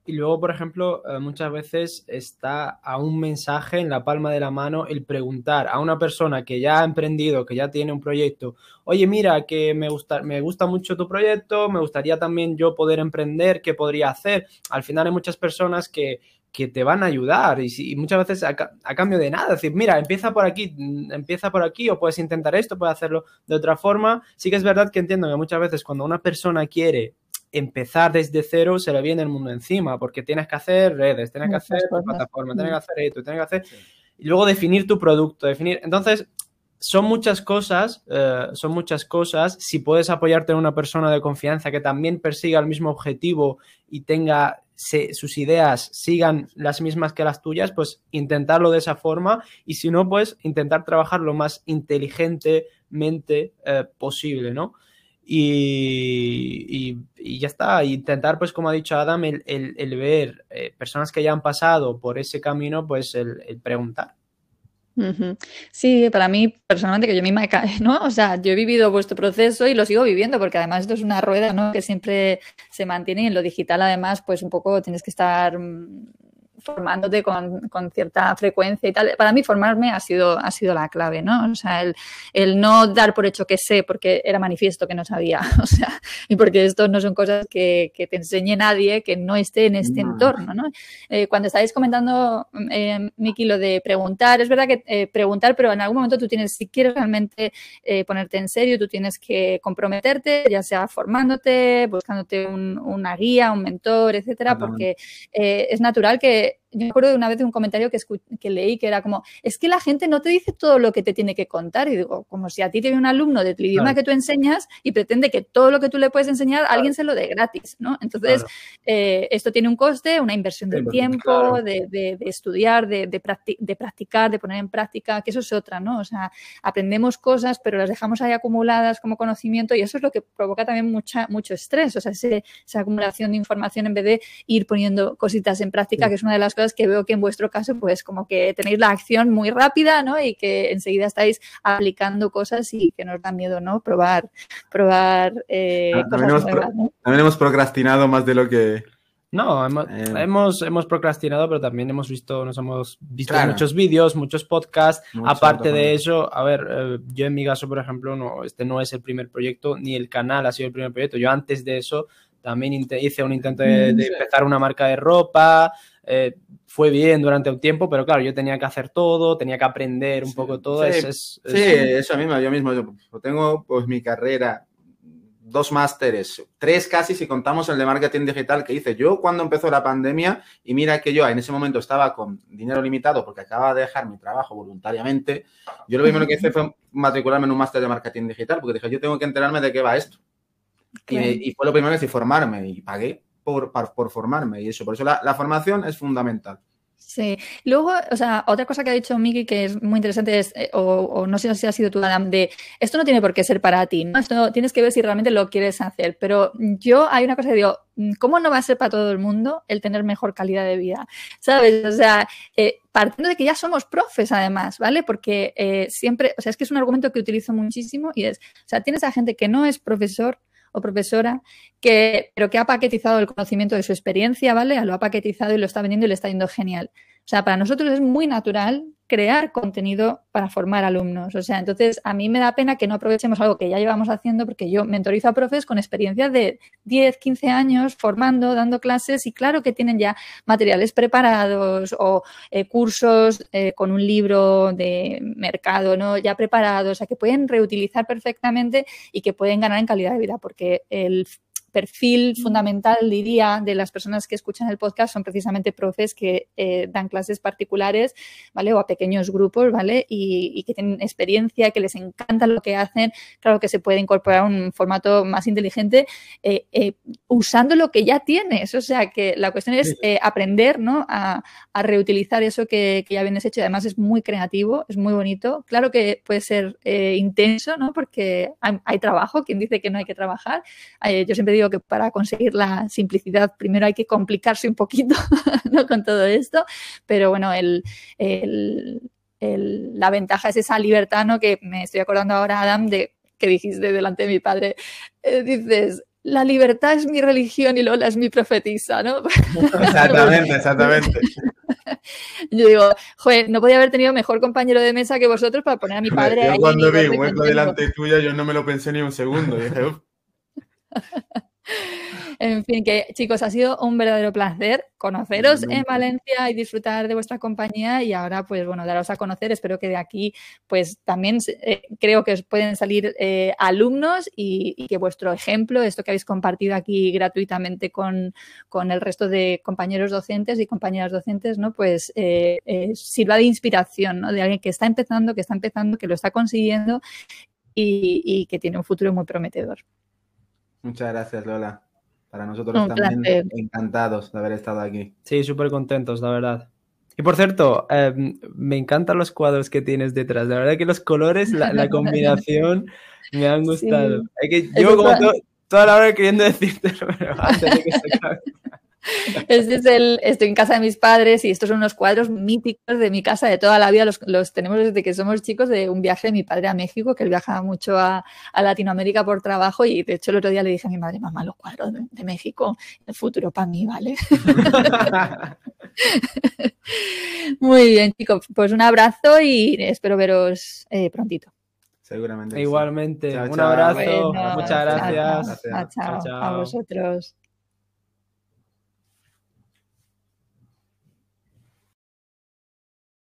Y luego, por ejemplo, eh, muchas veces está a un mensaje en la palma de la mano el preguntar a una persona que ya ha emprendido, que ya tiene un proyecto, oye, mira, que me gusta, me gusta mucho tu proyecto, me gustaría también yo poder emprender, ¿qué podría hacer? Al final hay muchas personas que, que te van a ayudar y, muchas veces a, cambio de nada, decir, mira, empieza por aquí, mm, empieza por aquí o puedes intentar esto, puedes hacerlo de otra forma. Sí que es verdad que entiendo que muchas veces cuando una persona quiere empezar desde cero se le viene el mundo encima, porque tienes que hacer redes, tienes que hacer plataforma, tienes que hacer esto, tienes que hacer... Y luego definir tu producto, definir... Entonces, son muchas cosas, eh, son muchas cosas. Si puedes apoyarte en una persona de confianza que también persiga el mismo objetivo y tenga sus ideas sigan las mismas que las tuyas, pues intentarlo de esa forma y si no, pues intentar trabajar lo más inteligentemente eh, posible, ¿no? Y, ya está, intentar, pues como ha dicho Adam, el, ver eh, personas que ya han pasado por ese camino, pues el, preguntar. Sí, para mí personalmente que yo misma he <laughs> ¿no? O sea, yo he vivido vuestro proceso y lo sigo viviendo porque además esto es una rueda, ¿no? Que siempre se mantiene y en lo digital además pues un poco tienes que estar mm, formándote con, con, cierta frecuencia y tal. Para mí formarme ha sido, ha sido la clave, ¿no? O sea, el, el, no dar por hecho que sé porque era manifiesto que no sabía, <laughs> o sea, y porque esto no son cosas que, que te enseñe nadie que no esté en este entorno, ¿no? Eh, cuando estáis comentando, eh, Miki, lo de preguntar, es verdad que eh, preguntar, pero en algún momento tú tienes, si quieres realmente eh, ponerte en serio, tú tienes que comprometerte, ya sea formándote, buscándote un, una guía, un mentor, etcétera, porque eh, es natural que it yo me acuerdo de una vez de un comentario que, que, leí que era como, es que la gente no te dice todo lo que te tiene que contar. Y digo, como si a ti te viene un alumno del idioma que tú enseñas y pretende que todo lo que tú le puedes enseñar, alguien se lo dé gratis, ¿no? Entonces, eh, esto tiene un coste, una inversión de tiempo, de, de, estudiar, de, de, practicar, de poner en práctica, que eso es otra, ¿no? O sea, aprendemos cosas, pero las dejamos ahí acumuladas como conocimiento y eso es lo que provoca también mucha, mucho estrés, o sea, esa acumulación de información en vez de ir poniendo cositas en práctica, que es una de las cosas que veo que en vuestro caso, pues como que tenéis la acción muy rápida, ¿no? Y que enseguida estáis aplicando cosas y que nos da miedo, ¿no? Probar, probar eh, ah, también, hemos procrastinado más de lo que... No, hemos, eh. hemos, hemos, procrastinado, pero también hemos visto, nos hemos visto muchos vídeos, muchos podcasts. Aparte de eso, a ver, eh, yo en mi caso, por ejemplo, no, este no es el primer proyecto, ni el canal ha sido el primer proyecto. Yo antes de eso también hice un intento de, de empezar una marca de ropa, eh, fue bien durante un tiempo, pero claro, yo tenía que hacer todo, tenía que aprender un poco todo. Sí, es, sí eso mismo, yo mismo. Yo tengo pues mi carrera, dos másteres, tres casi si contamos el de marketing digital que hice yo cuando empezó la pandemia y mira que yo en ese momento estaba con dinero limitado porque acababa de dejar mi trabajo voluntariamente. Yo lo primero que hice fue matricularme en un máster de marketing digital porque dije, yo tengo que enterarme de qué va esto. Y, fue lo primero que hice, formarme y pagué por, por, formarme y eso. Por eso la formación es fundamental. Sí. Luego, o sea, otra cosa que ha dicho Miki que es muy interesante es, eh, o, no sé si ha sido tú, Adam, de esto no tiene por qué ser para ti, ¿no? Esto tienes que ver si realmente lo quieres hacer. Pero yo hay una cosa que digo, mm, ¿cómo no va a ser para todo el mundo el tener mejor calidad de vida? ¿Sabes? O sea, eh, partiendo de que ya somos profes además, ¿vale? Porque eh, siempre, o sea, es que es un argumento que utilizo muchísimo y es, o sea, tienes a gente que no es profesor, o profesora, que, pero que ha paquetizado el conocimiento de su experiencia, ¿vale? Lo ha paquetizado y lo está vendiendo y le está yendo genial. O sea, para nosotros es muy natural crear contenido para formar alumnos. O sea, entonces a mí me da pena que no aprovechemos algo que ya llevamos haciendo porque yo mentorizo a profes con experiencias de 10, 15 años formando, dando clases y claro que tienen ya materiales preparados o eh, cursos eh, con un libro de mercado, ¿no? Ya preparados, o sea, que pueden reutilizar perfectamente y que pueden ganar en calidad de vida porque el perfil fundamental, diría, de las personas que escuchan el podcast son precisamente profes que eh, dan clases particulares, ¿vale? O a pequeños grupos, ¿vale? Y, que tienen experiencia, que les encanta lo que hacen. Claro que se puede incorporar un formato más inteligente eh, eh, usando lo que ya tienes. O sea, que la cuestión es aprender, ¿no? A, reutilizar eso que, ya vienes hecho. Y además es muy creativo, es muy bonito. Claro que puede ser intenso, ¿no? Porque hay, hay, trabajo. Quien dice que no hay que trabajar? yo siempre digo que para conseguir la simplicidad primero hay que complicarse un poquito <laughs> con todo esto, pero bueno, el, la ventaja es esa libertad, ¿no? Que me estoy acordando ahora, Adam, de que dijiste delante de mi padre, eh, dices, la libertad es mi religión y Lola es mi profetisa, ¿no? <laughs> Exactamente, exactamente. <laughs> Yo digo, joder, no podía haber tenido mejor compañero de mesa que vosotros para poner a mi padre yo Cuando vi un hueco delante tuya, yo no me lo pensé ni un segundo. Dije, en fin, que chicos, ha sido un verdadero placer conoceros en Valencia y disfrutar de vuestra compañía y ahora, pues bueno, daros a conocer. Espero que de aquí, pues también eh, creo que os pueden salir eh, alumnos y, que vuestro ejemplo, esto que habéis compartido aquí gratuitamente con, el resto de compañeros docentes y compañeras docentes, ¿no? Pues eh, sirva de inspiración, ¿no? De alguien que está empezando, que está empezando, que lo está consiguiendo y que tiene un futuro muy prometedor. Muchas gracias, Lola. Para nosotros también encantados de haber estado aquí. Sí, súper contentos, la verdad. Y por cierto, em, me encantan los cuadros que tienes detrás. La verdad que los colores, la, <laughs> combinación, me han gustado. que yo como toda la hora queriendo decirte, <laughs> pero antes de que se Este <laughs> es el, estoy en casa de mis padres y estos son unos cuadros míticos de mi casa de toda la vida. Los, tenemos desde que somos chicos de un viaje de mi padre a México, que él viajaba mucho a, Latinoamérica por trabajo y de hecho el otro día le dije a mi madre, mamá, los cuadros de, México, el futuro para mí, ¿vale? <laughs> Muy bien, chicos. Pues un abrazo y espero veros eh, prontito. Seguramente. Igualmente. un abrazo. Muchas gracias. chao, a vosotros.